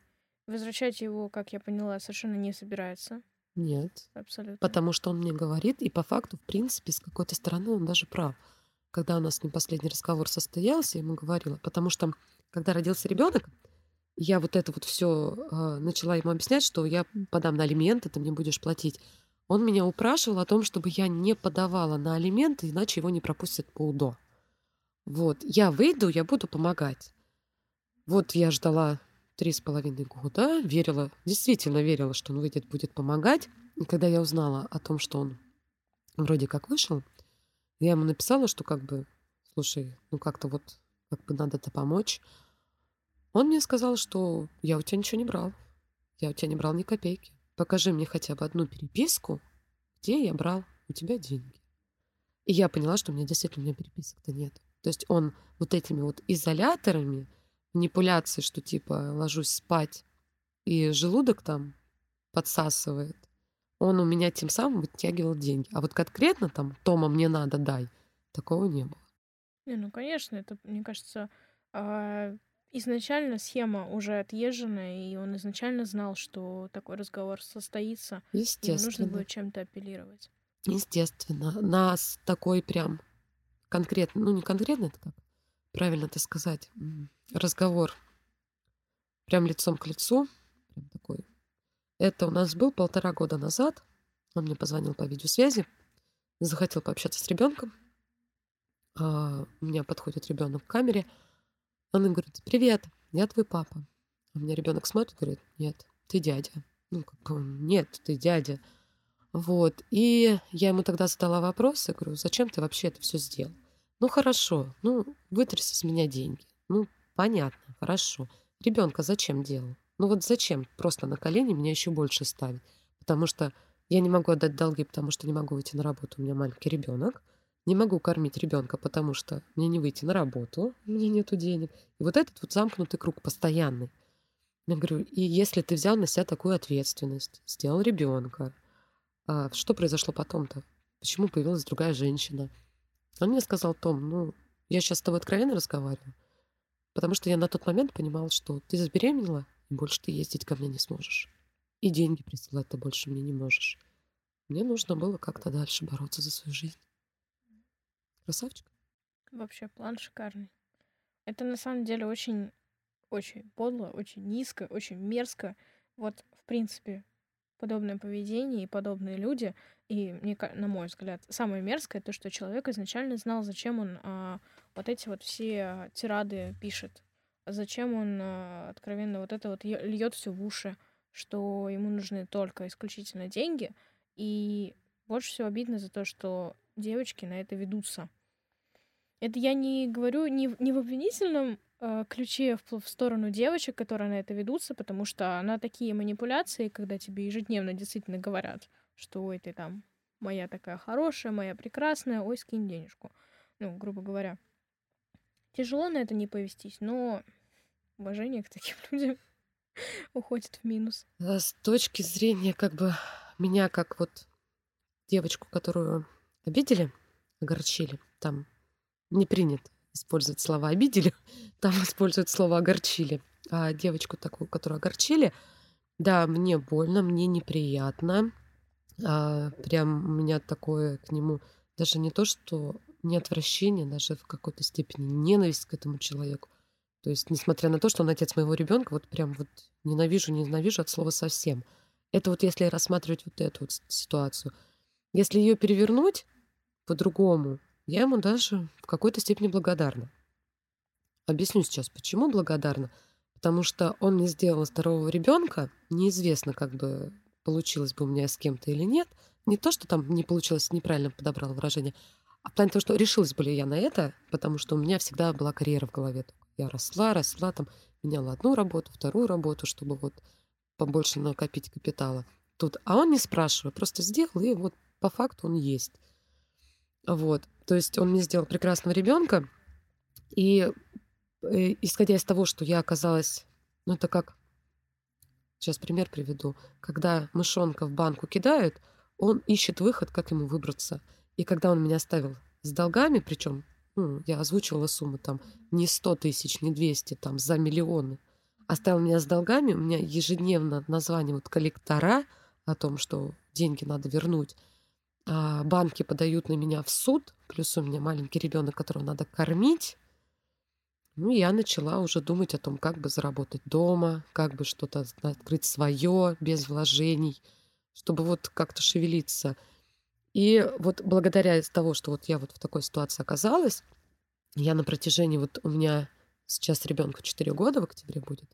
Возвращать его, как я поняла, совершенно не собирается. Нет. Абсолютно. Потому что он мне говорит, и по факту, в принципе, с какой-то стороны он даже прав когда у нас с ним последний разговор состоялся, я ему говорила, потому что когда родился ребенок, я вот это вот все э, а, начала ему объяснять, что я подам на алименты, ты мне будешь платить. Он меня упрашивал о том, чтобы я не подавала на алименты, иначе его не пропустят по УДО. Вот, я выйду, я буду помогать. Вот я ждала три с половиной года, верила, действительно верила, что он выйдет, будет помогать. И когда я узнала о том, что он вроде как вышел, я ему написала, что как бы, слушай, ну как-то вот, как бы надо-то помочь. Он мне сказал, что я у тебя ничего не брал. Я у тебя не брал ни копейки. Покажи мне хотя бы одну переписку, где я брал у тебя деньги. И я поняла, что у меня действительно у меня переписок-то нет. То есть он вот этими вот изоляторами, манипуляции, что типа ложусь спать, и желудок там подсасывает, он у меня тем самым вытягивал деньги. А вот конкретно там Тома мне надо дай, такого не было. Не, ну конечно, это, мне кажется, а, изначально схема уже отъезжена, и он изначально знал, что такой разговор состоится. Естественно. И нужно будет чем-то апеллировать. Естественно. Нас такой прям конкретно, ну не конкретно, это как правильно это сказать, разговор прям лицом к лицу, прям такой это у нас был полтора года назад. Он мне позвонил по видеосвязи, захотел пообщаться с ребенком. А, у меня подходит ребенок к камере. Он говорит, привет, я твой папа. У меня ребенок смотрит, говорит, нет, ты дядя. Ну, как бы, нет, ты дядя. Вот. И я ему тогда задала вопрос, я говорю, зачем ты вообще это все сделал? Ну, хорошо, ну, вытряси с меня деньги. Ну, понятно, хорошо. Ребенка зачем делал? Ну вот зачем просто на колени меня еще больше ставить? Потому что я не могу отдать долги, потому что не могу выйти на работу, у меня маленький ребенок. Не могу кормить ребенка, потому что мне не выйти на работу, у меня нету денег. И вот этот вот замкнутый круг постоянный. Я говорю, и если ты взял на себя такую ответственность, сделал ребенка, а что произошло потом-то? Почему появилась другая женщина? Он мне сказал, Том, ну, я сейчас с тобой откровенно разговариваю, потому что я на тот момент понимала, что ты забеременела, больше ты ездить ко мне не сможешь. И деньги присылать ты больше мне не можешь. Мне нужно было как-то дальше бороться за свою жизнь. Красавчик. Вообще, план шикарный. Это на самом деле очень, очень подло, очень низко, очень мерзко. Вот, в принципе, подобное поведение и подобные люди. И, мне, на мой взгляд, самое мерзкое то, что человек изначально знал, зачем он а, вот эти вот все тирады пишет зачем он э, откровенно вот это вот льет все в уши, что ему нужны только исключительно деньги. И больше всего обидно за то, что девочки на это ведутся. Это я не говорю не, не в обвинительном э, ключе в, в сторону девочек, которые на это ведутся, потому что на такие манипуляции, когда тебе ежедневно действительно говорят, что ой, ты там моя такая хорошая, моя прекрасная, ой, скинь денежку. Ну, грубо говоря. Тяжело на это не повестись, но уважение к таким людям уходит в минус. А с точки зрения как бы меня как вот девочку, которую обидели, огорчили, там не принято использовать слова «обидели», там используют слово «огорчили». А девочку такую, которую огорчили, да, мне больно, мне неприятно. А, прям у меня такое к нему даже не то, что не отвращение, даже в какой-то степени ненависть к этому человеку. То есть, несмотря на то, что он отец моего ребенка, вот прям вот ненавижу, ненавижу от слова совсем. Это вот если рассматривать вот эту вот ситуацию. Если ее перевернуть по-другому, я ему даже в какой-то степени благодарна. Объясню сейчас, почему благодарна. Потому что он мне сделал здорового ребенка. Неизвестно, как бы получилось бы у меня с кем-то или нет. Не то, что там не получилось, неправильно подобрала выражение, а в плане того, что решилась бы ли я на это, потому что у меня всегда была карьера в голове. Я росла, росла, там, меняла одну работу, вторую работу, чтобы вот побольше накопить капитала. Тут, а он не спрашивает, просто сделал, и вот по факту он есть. Вот. То есть он мне сделал прекрасного ребенка, и э, исходя из того, что я оказалась, ну это как, сейчас пример приведу, когда мышонка в банку кидают, он ищет выход, как ему выбраться. И когда он меня оставил с долгами, причем ну, я озвучивала сумму там не 100 тысяч, не 200, там за миллионы, оставил меня с долгами, у меня ежедневно названивают коллектора о том, что деньги надо вернуть. А банки подают на меня в суд, плюс у меня маленький ребенок, которого надо кормить. Ну, я начала уже думать о том, как бы заработать дома, как бы что-то открыть свое, без вложений, чтобы вот как-то шевелиться. И вот благодаря того, что вот я вот в такой ситуации оказалась, я на протяжении вот у меня сейчас ребенку 4 года в октябре будет,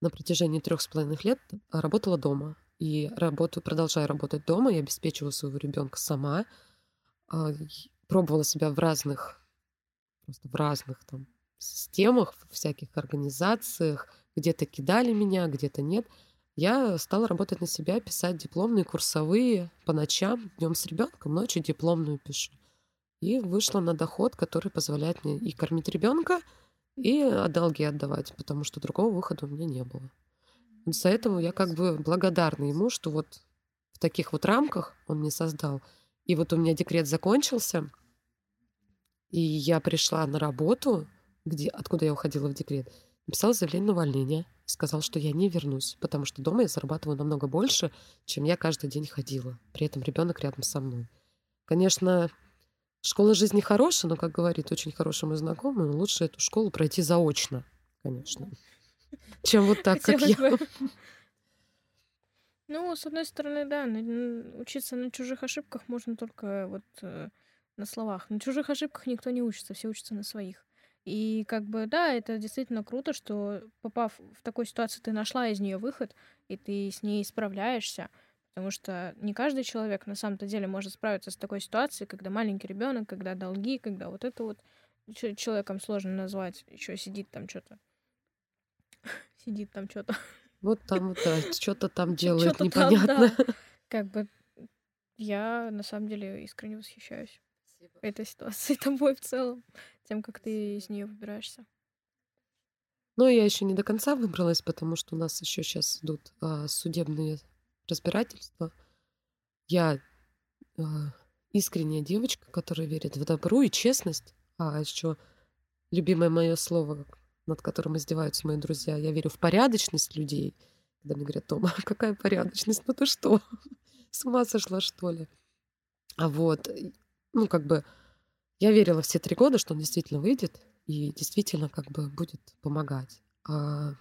на протяжении трех с половиной лет работала дома. И работаю, продолжаю работать дома, я обеспечиваю своего ребенка сама. А, пробовала себя в разных, просто в разных там системах, всяких организациях. Где-то кидали меня, где-то нет я стала работать на себя, писать дипломные, курсовые по ночам, днем с ребенком, ночью дипломную пишу. И вышла на доход, который позволяет мне и кормить ребенка, и долги отдавать, потому что другого выхода у меня не было. За это я как бы благодарна ему, что вот в таких вот рамках он мне создал. И вот у меня декрет закончился, и я пришла на работу, где, откуда я уходила в декрет, написала заявление на увольнение – сказал, что я не вернусь, потому что дома я зарабатываю намного больше, чем я каждый день ходила. При этом ребенок рядом со мной. Конечно, школа жизни хорошая, но, как говорит очень хороший мой знакомый, лучше эту школу пройти заочно, конечно, чем вот так, как я. Ну, с одной стороны, да, учиться на чужих ошибках можно только вот э, на словах. На чужих ошибках никто не учится, все учатся на своих. И как бы, да, это действительно круто, что попав в такую ситуацию, ты нашла из нее выход, и ты с ней справляешься. Потому что не каждый человек на самом-то деле может справиться с такой ситуацией, когда маленький ребенок, когда долги, когда вот это вот человеком сложно назвать, еще сидит там что-то. Сидит там что-то. Вот там вот, да, что-то там делает непонятно. Как бы я на самом деле искренне восхищаюсь этой ситуации тобой в целом тем, как ты из нее выбираешься. Ну, я еще не до конца выбралась, потому что у нас еще сейчас идут а, судебные разбирательства. Я а, искренняя девочка, которая верит в добру и честность. А еще любимое мое слово, над которым издеваются мои друзья, я верю в порядочность людей. Когда мне говорят, Тома, какая порядочность? Ну ты что? С ума сошла, что ли? А вот, ну, как бы я верила все три года, что он действительно выйдет и действительно как бы будет помогать. А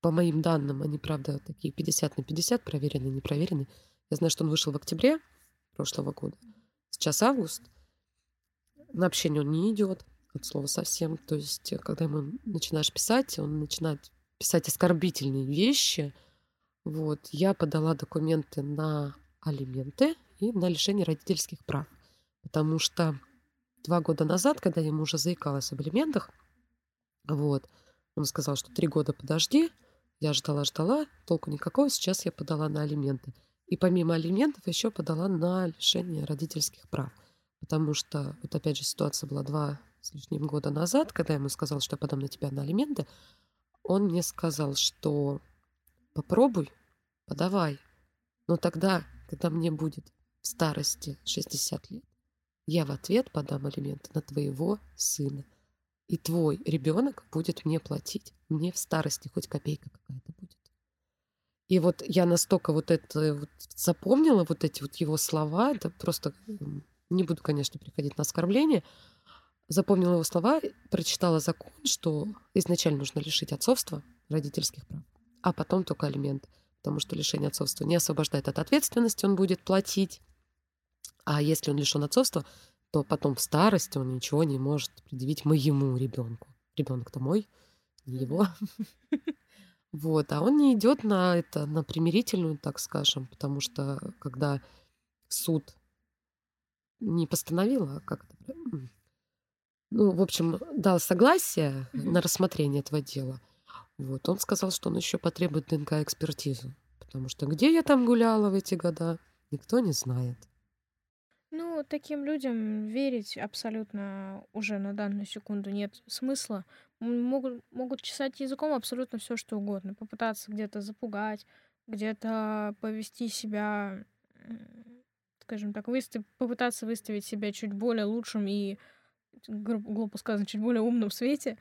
по моим данным, они, правда, такие 50 на 50, проверенные, не проверенные. Я знаю, что он вышел в октябре прошлого года. Сейчас август. На общение он не идет, от слова совсем. То есть, когда ему начинаешь писать, он начинает писать оскорбительные вещи. Вот. Я подала документы на алименты и на лишение родительских прав. Потому что два года назад, когда я ему уже заикалась об элементах, вот, он сказал, что три года подожди, я ждала-ждала, толку никакого, сейчас я подала на алименты. И помимо алиментов еще подала на лишение родительских прав. Потому что, вот опять же, ситуация была два с лишним года назад, когда я ему сказал, что я подам на тебя на алименты, он мне сказал, что попробуй, подавай. Но тогда, когда мне будет в старости 60 лет, я в ответ подам алименты на твоего сына. И твой ребенок будет мне платить. Мне в старости хоть копейка какая-то будет. И вот я настолько вот это вот запомнила, вот эти вот его слова, это просто, не буду, конечно, приходить на оскорбление, запомнила его слова, прочитала закон, что изначально нужно лишить отцовства родительских прав, а потом только алимент, потому что лишение отцовства не освобождает от ответственности, он будет платить, а если он лишен отцовства, то потом в старости он ничего не может предъявить моему ребенку. Ребенок-то мой, не его. Вот, а он не идет на это, на примирительную, так скажем, потому что когда суд не постановил, а как это, ну, в общем, дал согласие на рассмотрение этого дела, вот, он сказал, что он еще потребует ДНК-экспертизу, потому что где я там гуляла в эти года, никто не знает. Ну, таким людям верить абсолютно уже на данную секунду нет смысла. Могут, могут чесать языком абсолютно все, что угодно. Попытаться где-то запугать, где-то повести себя, скажем так, выстав... попытаться выставить себя чуть более лучшим и, глупо сказано, чуть более умным в свете,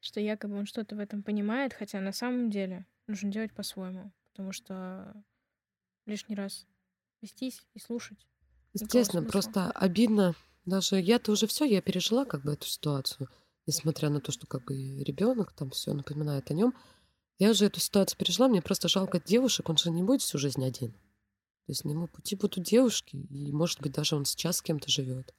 что якобы он что-то в этом понимает, хотя на самом деле нужно делать по-своему, потому что лишний раз вестись и слушать Естественно, просто обидно. Даже я-то уже все, я пережила как бы эту ситуацию, несмотря на то, что как бы ребенок там все напоминает о нем. Я уже эту ситуацию пережила, мне просто жалко девушек, он же не будет всю жизнь один. То есть на его пути будут девушки, и, может быть, даже он сейчас с кем-то живет.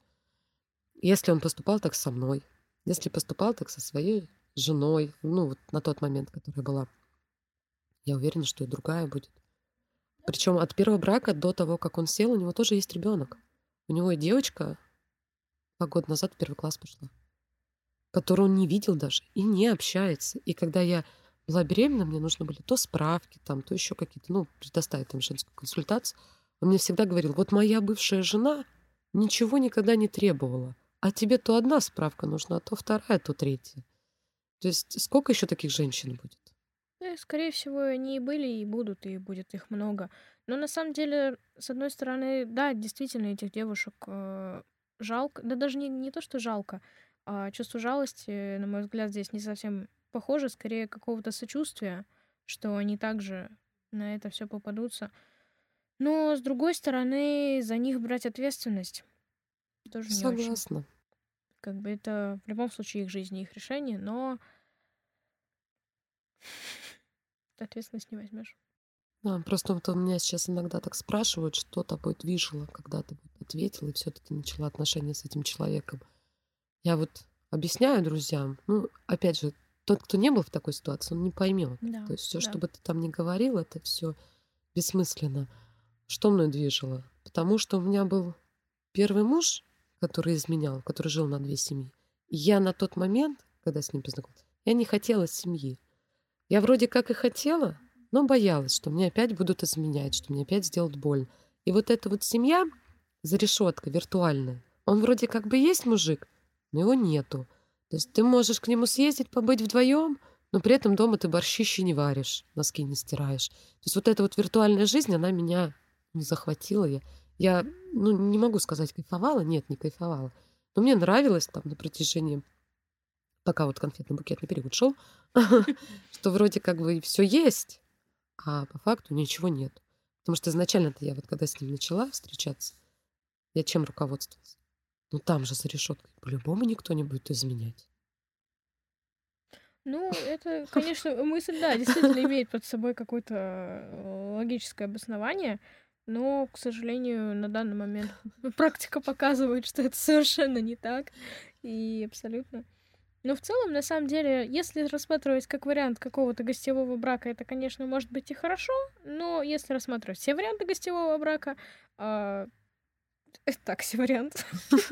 Если он поступал так со мной, если поступал так со своей женой, ну, вот на тот момент, которая была, я уверена, что и другая будет. Причем от первого брака до того, как он сел, у него тоже есть ребенок. У него и девочка два года назад в первый класс пошла, которую он не видел даже и не общается. И когда я была беременна, мне нужно были то справки, там, то еще какие-то, ну, предоставить там женскую консультацию. Он мне всегда говорил, вот моя бывшая жена ничего никогда не требовала, а тебе то одна справка нужна, то вторая, то третья. То есть сколько еще таких женщин будет? Э, скорее всего, они и были, и будут, и будет их много. Но на самом деле, с одной стороны, да, действительно, этих девушек э, жалко. Да даже не, не то, что жалко, а чувство жалости, на мой взгляд, здесь не совсем похоже, скорее какого-то сочувствия, что они также на это все попадутся. Но, с другой стороны, за них брать ответственность тоже не очень. Согласна. Как бы это в любом случае их жизнь, их решение, но ответственность не возьмешь. Да, просто вот у меня сейчас иногда так спрашивают, что тобой движило, когда ты ответила и все-таки начала отношения с этим человеком. Я вот объясняю друзьям, ну, опять же, тот, кто не был в такой ситуации, он не поймет. Да, То есть все, да. что бы ты там ни говорил, это все бессмысленно. Что мной движило? Потому что у меня был первый муж, который изменял, который жил на две семьи. И я на тот момент, когда с ним познакомилась, я не хотела семьи. Я вроде как и хотела, но боялась, что мне опять будут изменять, что мне опять сделают боль. И вот эта вот семья за решеткой виртуальная, он вроде как бы есть мужик, но его нету. То есть ты можешь к нему съездить, побыть вдвоем, но при этом дома ты борщище не варишь, носки не стираешь. То есть вот эта вот виртуальная жизнь, она меня захватила. Я, я ну, не могу сказать, кайфовала. Нет, не кайфовала. Но мне нравилось там на протяжении пока вот конфетно-букетный период шел, что вроде как бы все есть, а по факту ничего нет. Потому что изначально-то я вот когда с ним начала встречаться, я чем руководствовалась? Ну там же за решеткой по-любому никто не будет изменять. Ну, это, конечно, мысль, да, действительно имеет под собой какое-то э, логическое обоснование, но, к сожалению, на данный момент практика показывает, что это совершенно не так. И абсолютно но в целом, на самом деле, если рассматривать как вариант какого-то гостевого брака, это, конечно, может быть и хорошо, но если рассматривать все варианты гостевого брака, э, Так себе вариант.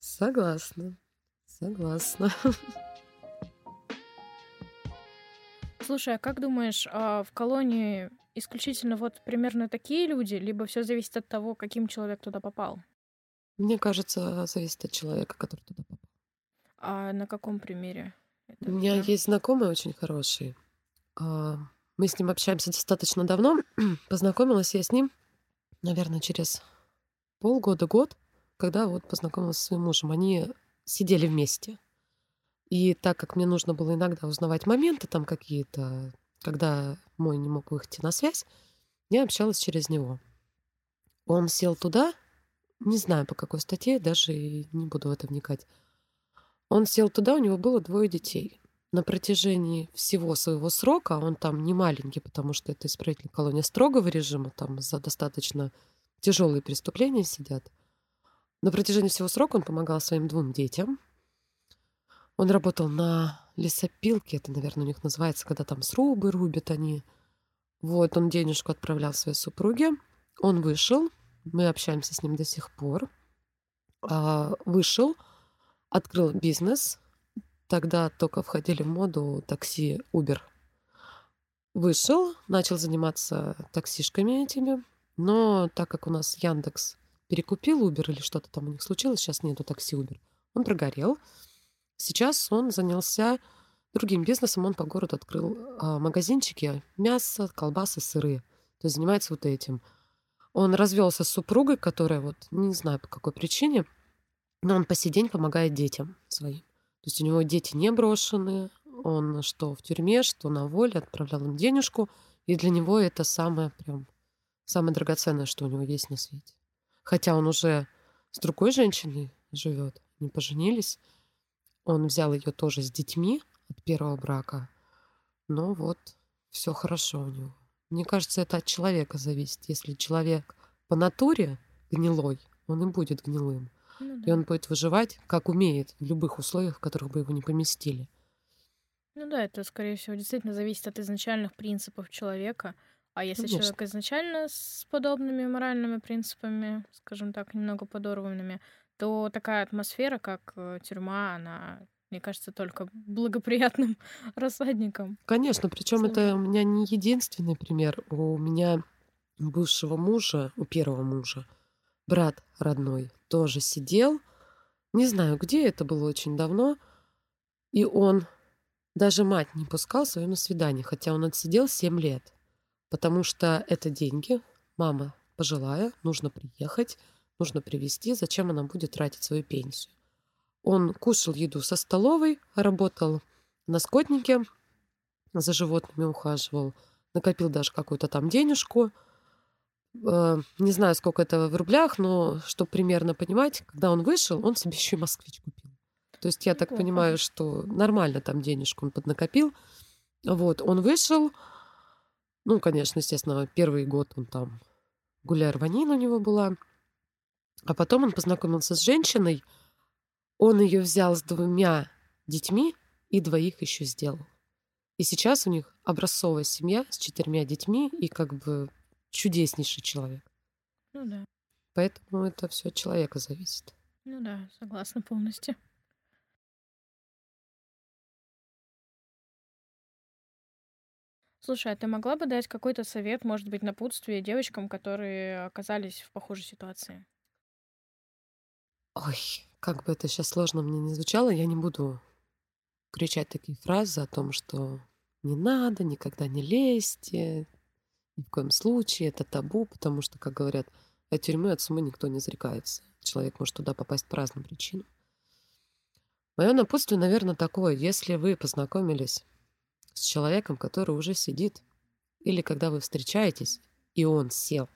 Согласна. Согласна. Слушай, а как думаешь, а в колонии исключительно вот примерно такие люди, либо все зависит от того, каким человек туда попал? Мне кажется, зависит от человека, который туда попал. А на каком примере? У меня всё? есть знакомый очень хороший. А, Мы с ним общаемся достаточно давно. Познакомилась я с ним, наверное, через полгода-год, когда вот познакомилась со своим мужем. Они сидели вместе. И так как мне нужно было иногда узнавать моменты там какие-то, когда мой не мог выйти на связь, я общалась через него. Он сел туда, не знаю по какой статье, даже и не буду в это вникать. Он сел туда, у него было двое детей. На протяжении всего своего срока, он там не маленький, потому что это исправительная колония строгого режима, там за достаточно тяжелые преступления сидят. На протяжении всего срока он помогал своим двум детям. Он работал на лесопилке, это, наверное, у них называется, когда там срубы рубят они. Вот, он денежку отправлял своей супруге. Он вышел, мы общаемся с ним до сих пор. А, вышел, открыл бизнес. Тогда только входили в моду такси Uber. Вышел, начал заниматься таксишками этими. Но так как у нас Яндекс перекупил Uber или что-то там у них случилось, сейчас нету такси Uber, он прогорел. Сейчас он занялся другим бизнесом. Он по городу открыл а, магазинчики мясо, колбасы, сыры. То есть занимается вот этим. Он развелся с супругой, которая вот не знаю по какой причине, но он по сей день помогает детям своим. То есть у него дети не брошены, он что в тюрьме, что на воле, отправлял им денежку, и для него это самое прям самое драгоценное, что у него есть на свете. Хотя он уже с другой женщиной живет, не поженились. Он взял ее тоже с детьми от первого брака. Но вот все хорошо у него. Мне кажется, это от человека зависит. Если человек по натуре гнилой, он и будет гнилым. Ну И да. он будет выживать, как умеет, в любых условиях, в которых бы его не поместили. Ну да, это, скорее всего, действительно зависит от изначальных принципов человека. А если Конечно. человек изначально с подобными моральными принципами, скажем так, немного подорванными, то такая атмосфера, как э, тюрьма, она, мне кажется, только благоприятным рассадником. Конечно, причем это у меня не единственный пример. У меня бывшего мужа, у первого мужа, брат родной тоже сидел. Не знаю, где это было очень давно. И он даже мать не пускал свою на свидание, хотя он отсидел 7 лет. Потому что это деньги. Мама пожилая, нужно приехать, нужно привезти. Зачем она будет тратить свою пенсию? Он кушал еду со столовой, работал на скотнике, за животными ухаживал, накопил даже какую-то там денежку. Э, Не знаю, сколько это в рублях, но чтобы примерно понимать, когда он вышел, он себе еще и москвич купил. То есть я так Неплохо. понимаю, что нормально там денежку он поднакопил. Вот, он вышел, ну, конечно, естественно, первый год он там гуляй рванин у него была. А потом он познакомился с женщиной, он ее взял с двумя детьми и двоих еще сделал. И сейчас у них образцовая семья с четырьмя детьми и как бы чудеснейший человек. Ну да, Поэтому это все от человека зависит. ну да, согласна полностью. Слушай, а ты могла бы дать какой-то совет, может быть, напутствие девочкам, которые оказались в похожей ситуации? Ой, как бы это сейчас сложно мне не звучало, я не буду кричать такие фразы о том, что не надо, никогда не лезьте, ни в коем случае, это табу, потому что, как говорят, от тюрьмы, от сумы никто не зарекается. Человек может туда попасть по разным причинам. Мое напутствие, наверное, такое. Если вы познакомились с человеком, который уже сидит, или когда вы встречаетесь, и он сел,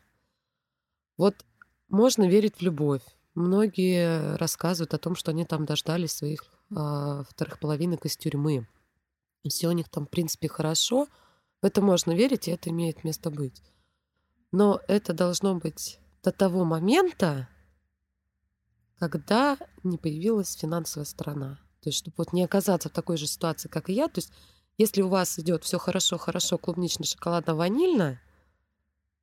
вот можно верить в любовь. Многие рассказывают о том, что они там дождались своих а, вторых половинок из тюрьмы. Все у них там, в принципе, хорошо. В это можно верить, и это имеет место быть. Но это должно быть до того момента, когда не появилась финансовая сторона. То есть, чтобы вот не оказаться в такой же ситуации, как и я. То есть, если у вас идет все хорошо, хорошо, клубнично, шоколадно, ванильно,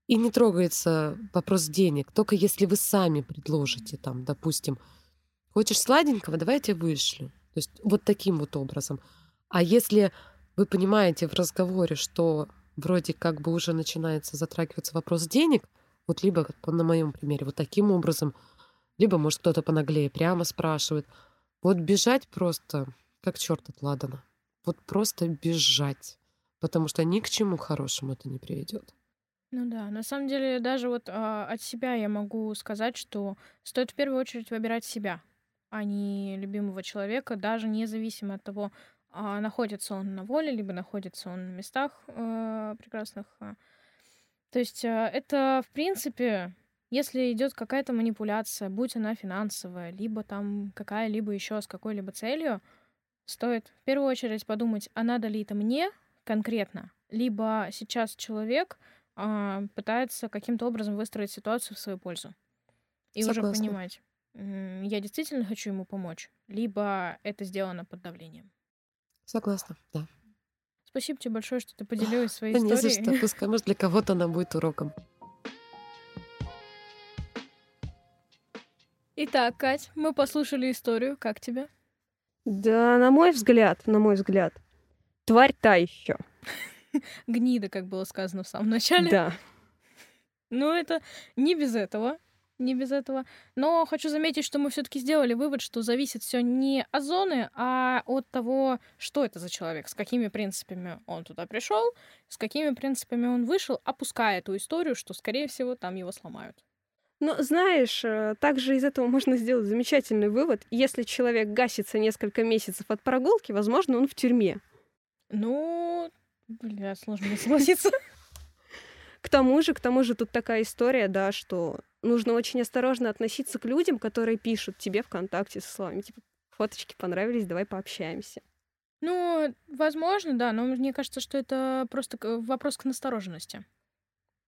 И не трогается вопрос денег, только если вы сами предложите, там, допустим, хочешь сладенького, давай я тебе вышлю. То есть вот таким вот образом. А если вы понимаете в разговоре, что вроде как бы уже начинается затрагиваться вопрос денег, вот либо на моем примере вот таким образом, либо, может, кто-то понаглее прямо спрашивает. Вот бежать просто как черт от Ладана. Вот просто бежать. Потому что ни к чему хорошему это не приведет. Ну да, на самом деле даже вот а, от себя я могу сказать, что стоит в первую очередь выбирать себя, а не любимого человека, даже независимо от того, а, находится он на воле, либо находится он на местах э, прекрасных. А. То есть э, это, в принципе, если идет какая-то манипуляция, будь она финансовая, либо там какая-либо еще с какой-либо целью, стоит в первую очередь подумать, а надо ли это мне конкретно, либо сейчас человек а, пытается каким-то образом выстроить ситуацию в свою пользу. И Согласна. уже понимать, я действительно хочу ему помочь, либо это сделано под давлением. Согласна, да. Спасибо тебе большое, что ты поделилась своей да историей. Не за что. Пускай, может, для кого-то она будет уроком. Итак, Кать, мы послушали историю. Как тебе? Да, на мой взгляд, на мой взгляд, тварь та еще. Гнида, как было сказано в самом начале. Да. Ну, это не без этого. Не без этого. Но хочу заметить, что мы все-таки сделали вывод, что зависит все не от зоны, а от того, что это за человек, с какими принципами он туда пришел, с какими принципами он вышел, опуская эту историю, что, скорее всего, там его сломают. Но знаешь, э, также из этого можно сделать замечательный вывод. Если человек гасится несколько месяцев от прогулки, возможно, он в тюрьме. Ну, Бля, сложно не согласиться. К тому же, к тому же тут такая история, да, что нужно очень осторожно относиться к людям, которые пишут тебе ВКонтакте со словами, типа, фоточки понравились, давай пообщаемся. Ну, возможно, да, но мне кажется, что это просто вопрос к настороженности.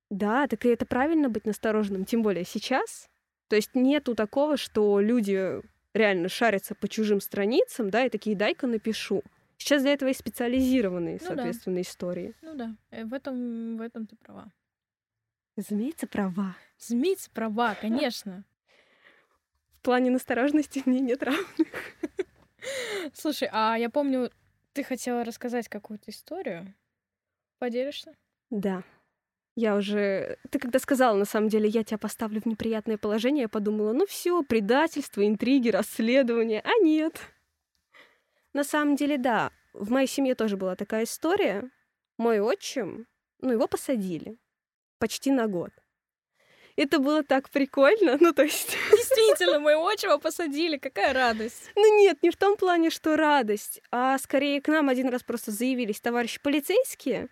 Да, так и это правильно быть настороженным, тем более сейчас. То есть нету такого, что люди реально шарятся по чужим страницам, да, и такие, дай-ка напишу. Сейчас для этого есть специализированные, ну, соответственно, да. истории. Ну да, э, в этом, в этом ты права. Разумеется, права. Разумеется, права, конечно. В плане настороженности мне нет равных. Слушай, а я помню, ты хотела рассказать какую-то историю. Поделишься? Да. Я уже... Ты когда сказала, на самом деле, я тебя поставлю в неприятное положение, я подумала, ну все, предательство, интриги, расследование. А нет. На самом деле, да, в моей семье тоже была такая история. Мой отчим, ну, его посадили почти на год. Это было так прикольно, ну, то есть... Действительно, моего отчима посадили, какая радость. Ну нет, не в том плане, что радость, а скорее к нам один раз просто заявились товарищи полицейские.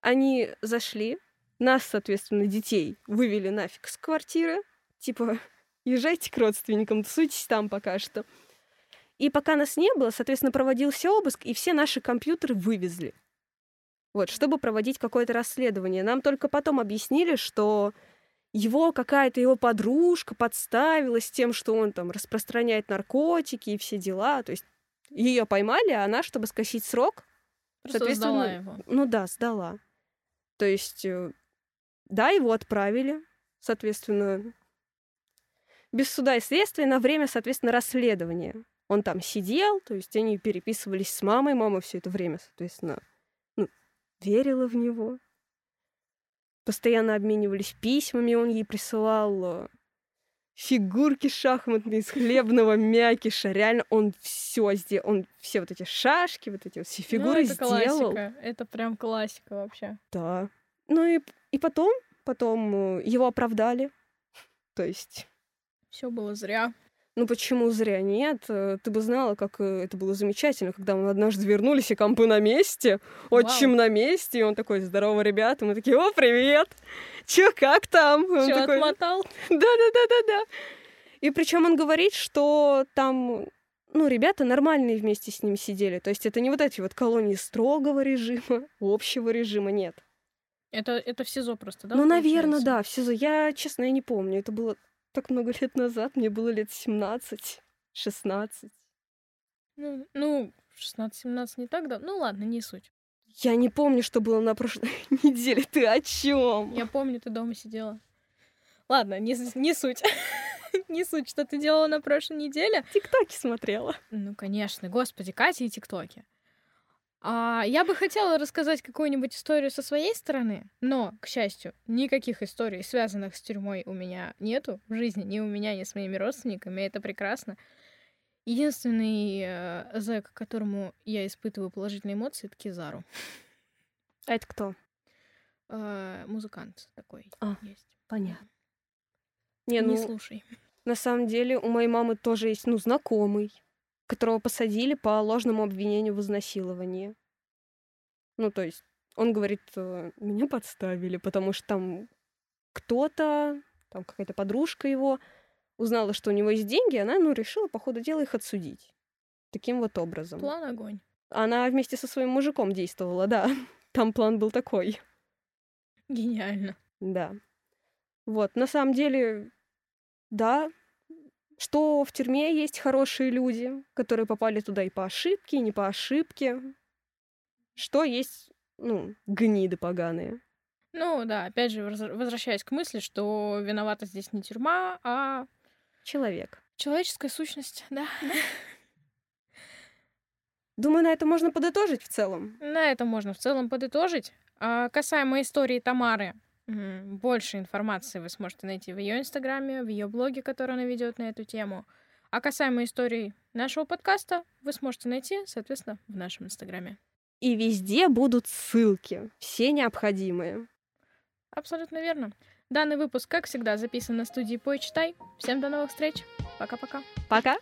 Они зашли, нас, соответственно, детей, вывели нафиг с квартиры. Типа, езжайте к родственникам, тусуйтесь там пока что. И пока нас не было, соответственно, проводился обыск, и все наши компьютеры вывезли. Вот, чтобы проводить какое-то расследование. Нам только потом объяснили, что его какая-то его подружка подставила с тем, что он там распространяет наркотики и все дела. То есть ее поймали, а она, чтобы скосить срок, Просто соответственно, сдала его. ну да, сдала. То есть, э, да, его отправили, соответственно, без суда и следствия на время, соответственно, расследования. Он там сидел, то есть они переписывались с мамой, мама все это время, соответственно, ну, верила в него. Постоянно обменивались письмами, он ей присылал э, фигурки шахматные из хлебного мякиша. Реально, он все сделал. Он все вот эти шашки, вот эти вот все ну, фигуры ну, это сделал. Классика. Это прям классика вообще. Да. Ну и, и потом, потом э, его оправдали. То есть... Все было зря. Ну почему зря? Нет, э, ты бы знала, как э, это было замечательно, когда мы однажды вернулись, и компы на месте, отчим Вау. на месте, и он такой, здорово, ребята, мы такие, о, привет, чё, как там? Он Чё, такой, отмотал? Да-да-да-да-да. И причем он говорит, что там ну, ребята нормальные вместе с ним сидели. То есть это не вот эти вот колонии строгого режима, общего режима, нет. Это, это в СИЗО просто, да? Ну, наверное, да, в СИЗО. Я, честно, я не помню. Это было так много лет назад, мне было лет 17, 16. Ну, ну 16-17 не так, да? Ну ладно, не суть. Я не помню, что было на прошлой неделе. Ты о чем? Я помню, ты дома сидела. Ладно, не, не суть. не суть, что ты делала на прошлой неделе. Тиктоки смотрела. Ну, конечно, господи, Катя и ТикТоки. А, я бы хотела рассказать какую-нибудь историю со своей стороны, но, к счастью, никаких историй, связанных с тюрьмой, у меня нету в жизни, ни у меня, ни с моими родственниками, это прекрасно. Единственный э, зэк, которому я испытываю положительные эмоции, это Кизару. А это кто? Э, музыкант такой А, есть. Понятно. Не, Не ну, слушай. на самом деле у моей мамы тоже есть, ну, знакомый, которого посадили по ложному обвинению в изнасиловании. Ну, то есть, он говорит, э, меня подставили, потому что там кто-то, там какая-то подружка его, узнала, что у него есть деньги, и она, ну, решила по ходу дела их отсудить. Таким вот образом. План огонь. Она вместе со своим мужиком действовала, да. Там план был такой. Гениально. Да. Вот, на самом деле, да, что в тюрьме есть хорошие люди, которые попали туда и по ошибке, и не по ошибке. Что есть, ну, гниды поганые. Ну да, опять же, воз- возвращаясь к мысли, что виновата здесь не тюрьма, а Человек. человеческая сущность, да. Думаю, на это можно подытожить в целом. На этом можно в целом подытожить. А касаемо истории Тамары, больше информации вы сможете найти в ее инстаграме, в ее блоге, который она ведет на эту тему. А касаемо истории нашего подкаста, вы сможете найти, соответственно, в нашем инстаграме. И везде будут ссылки, все необходимые. Абсолютно верно. Данный выпуск, как всегда, записан на студии «Почитай». Всем до новых встреч. Пока-пока. Пока!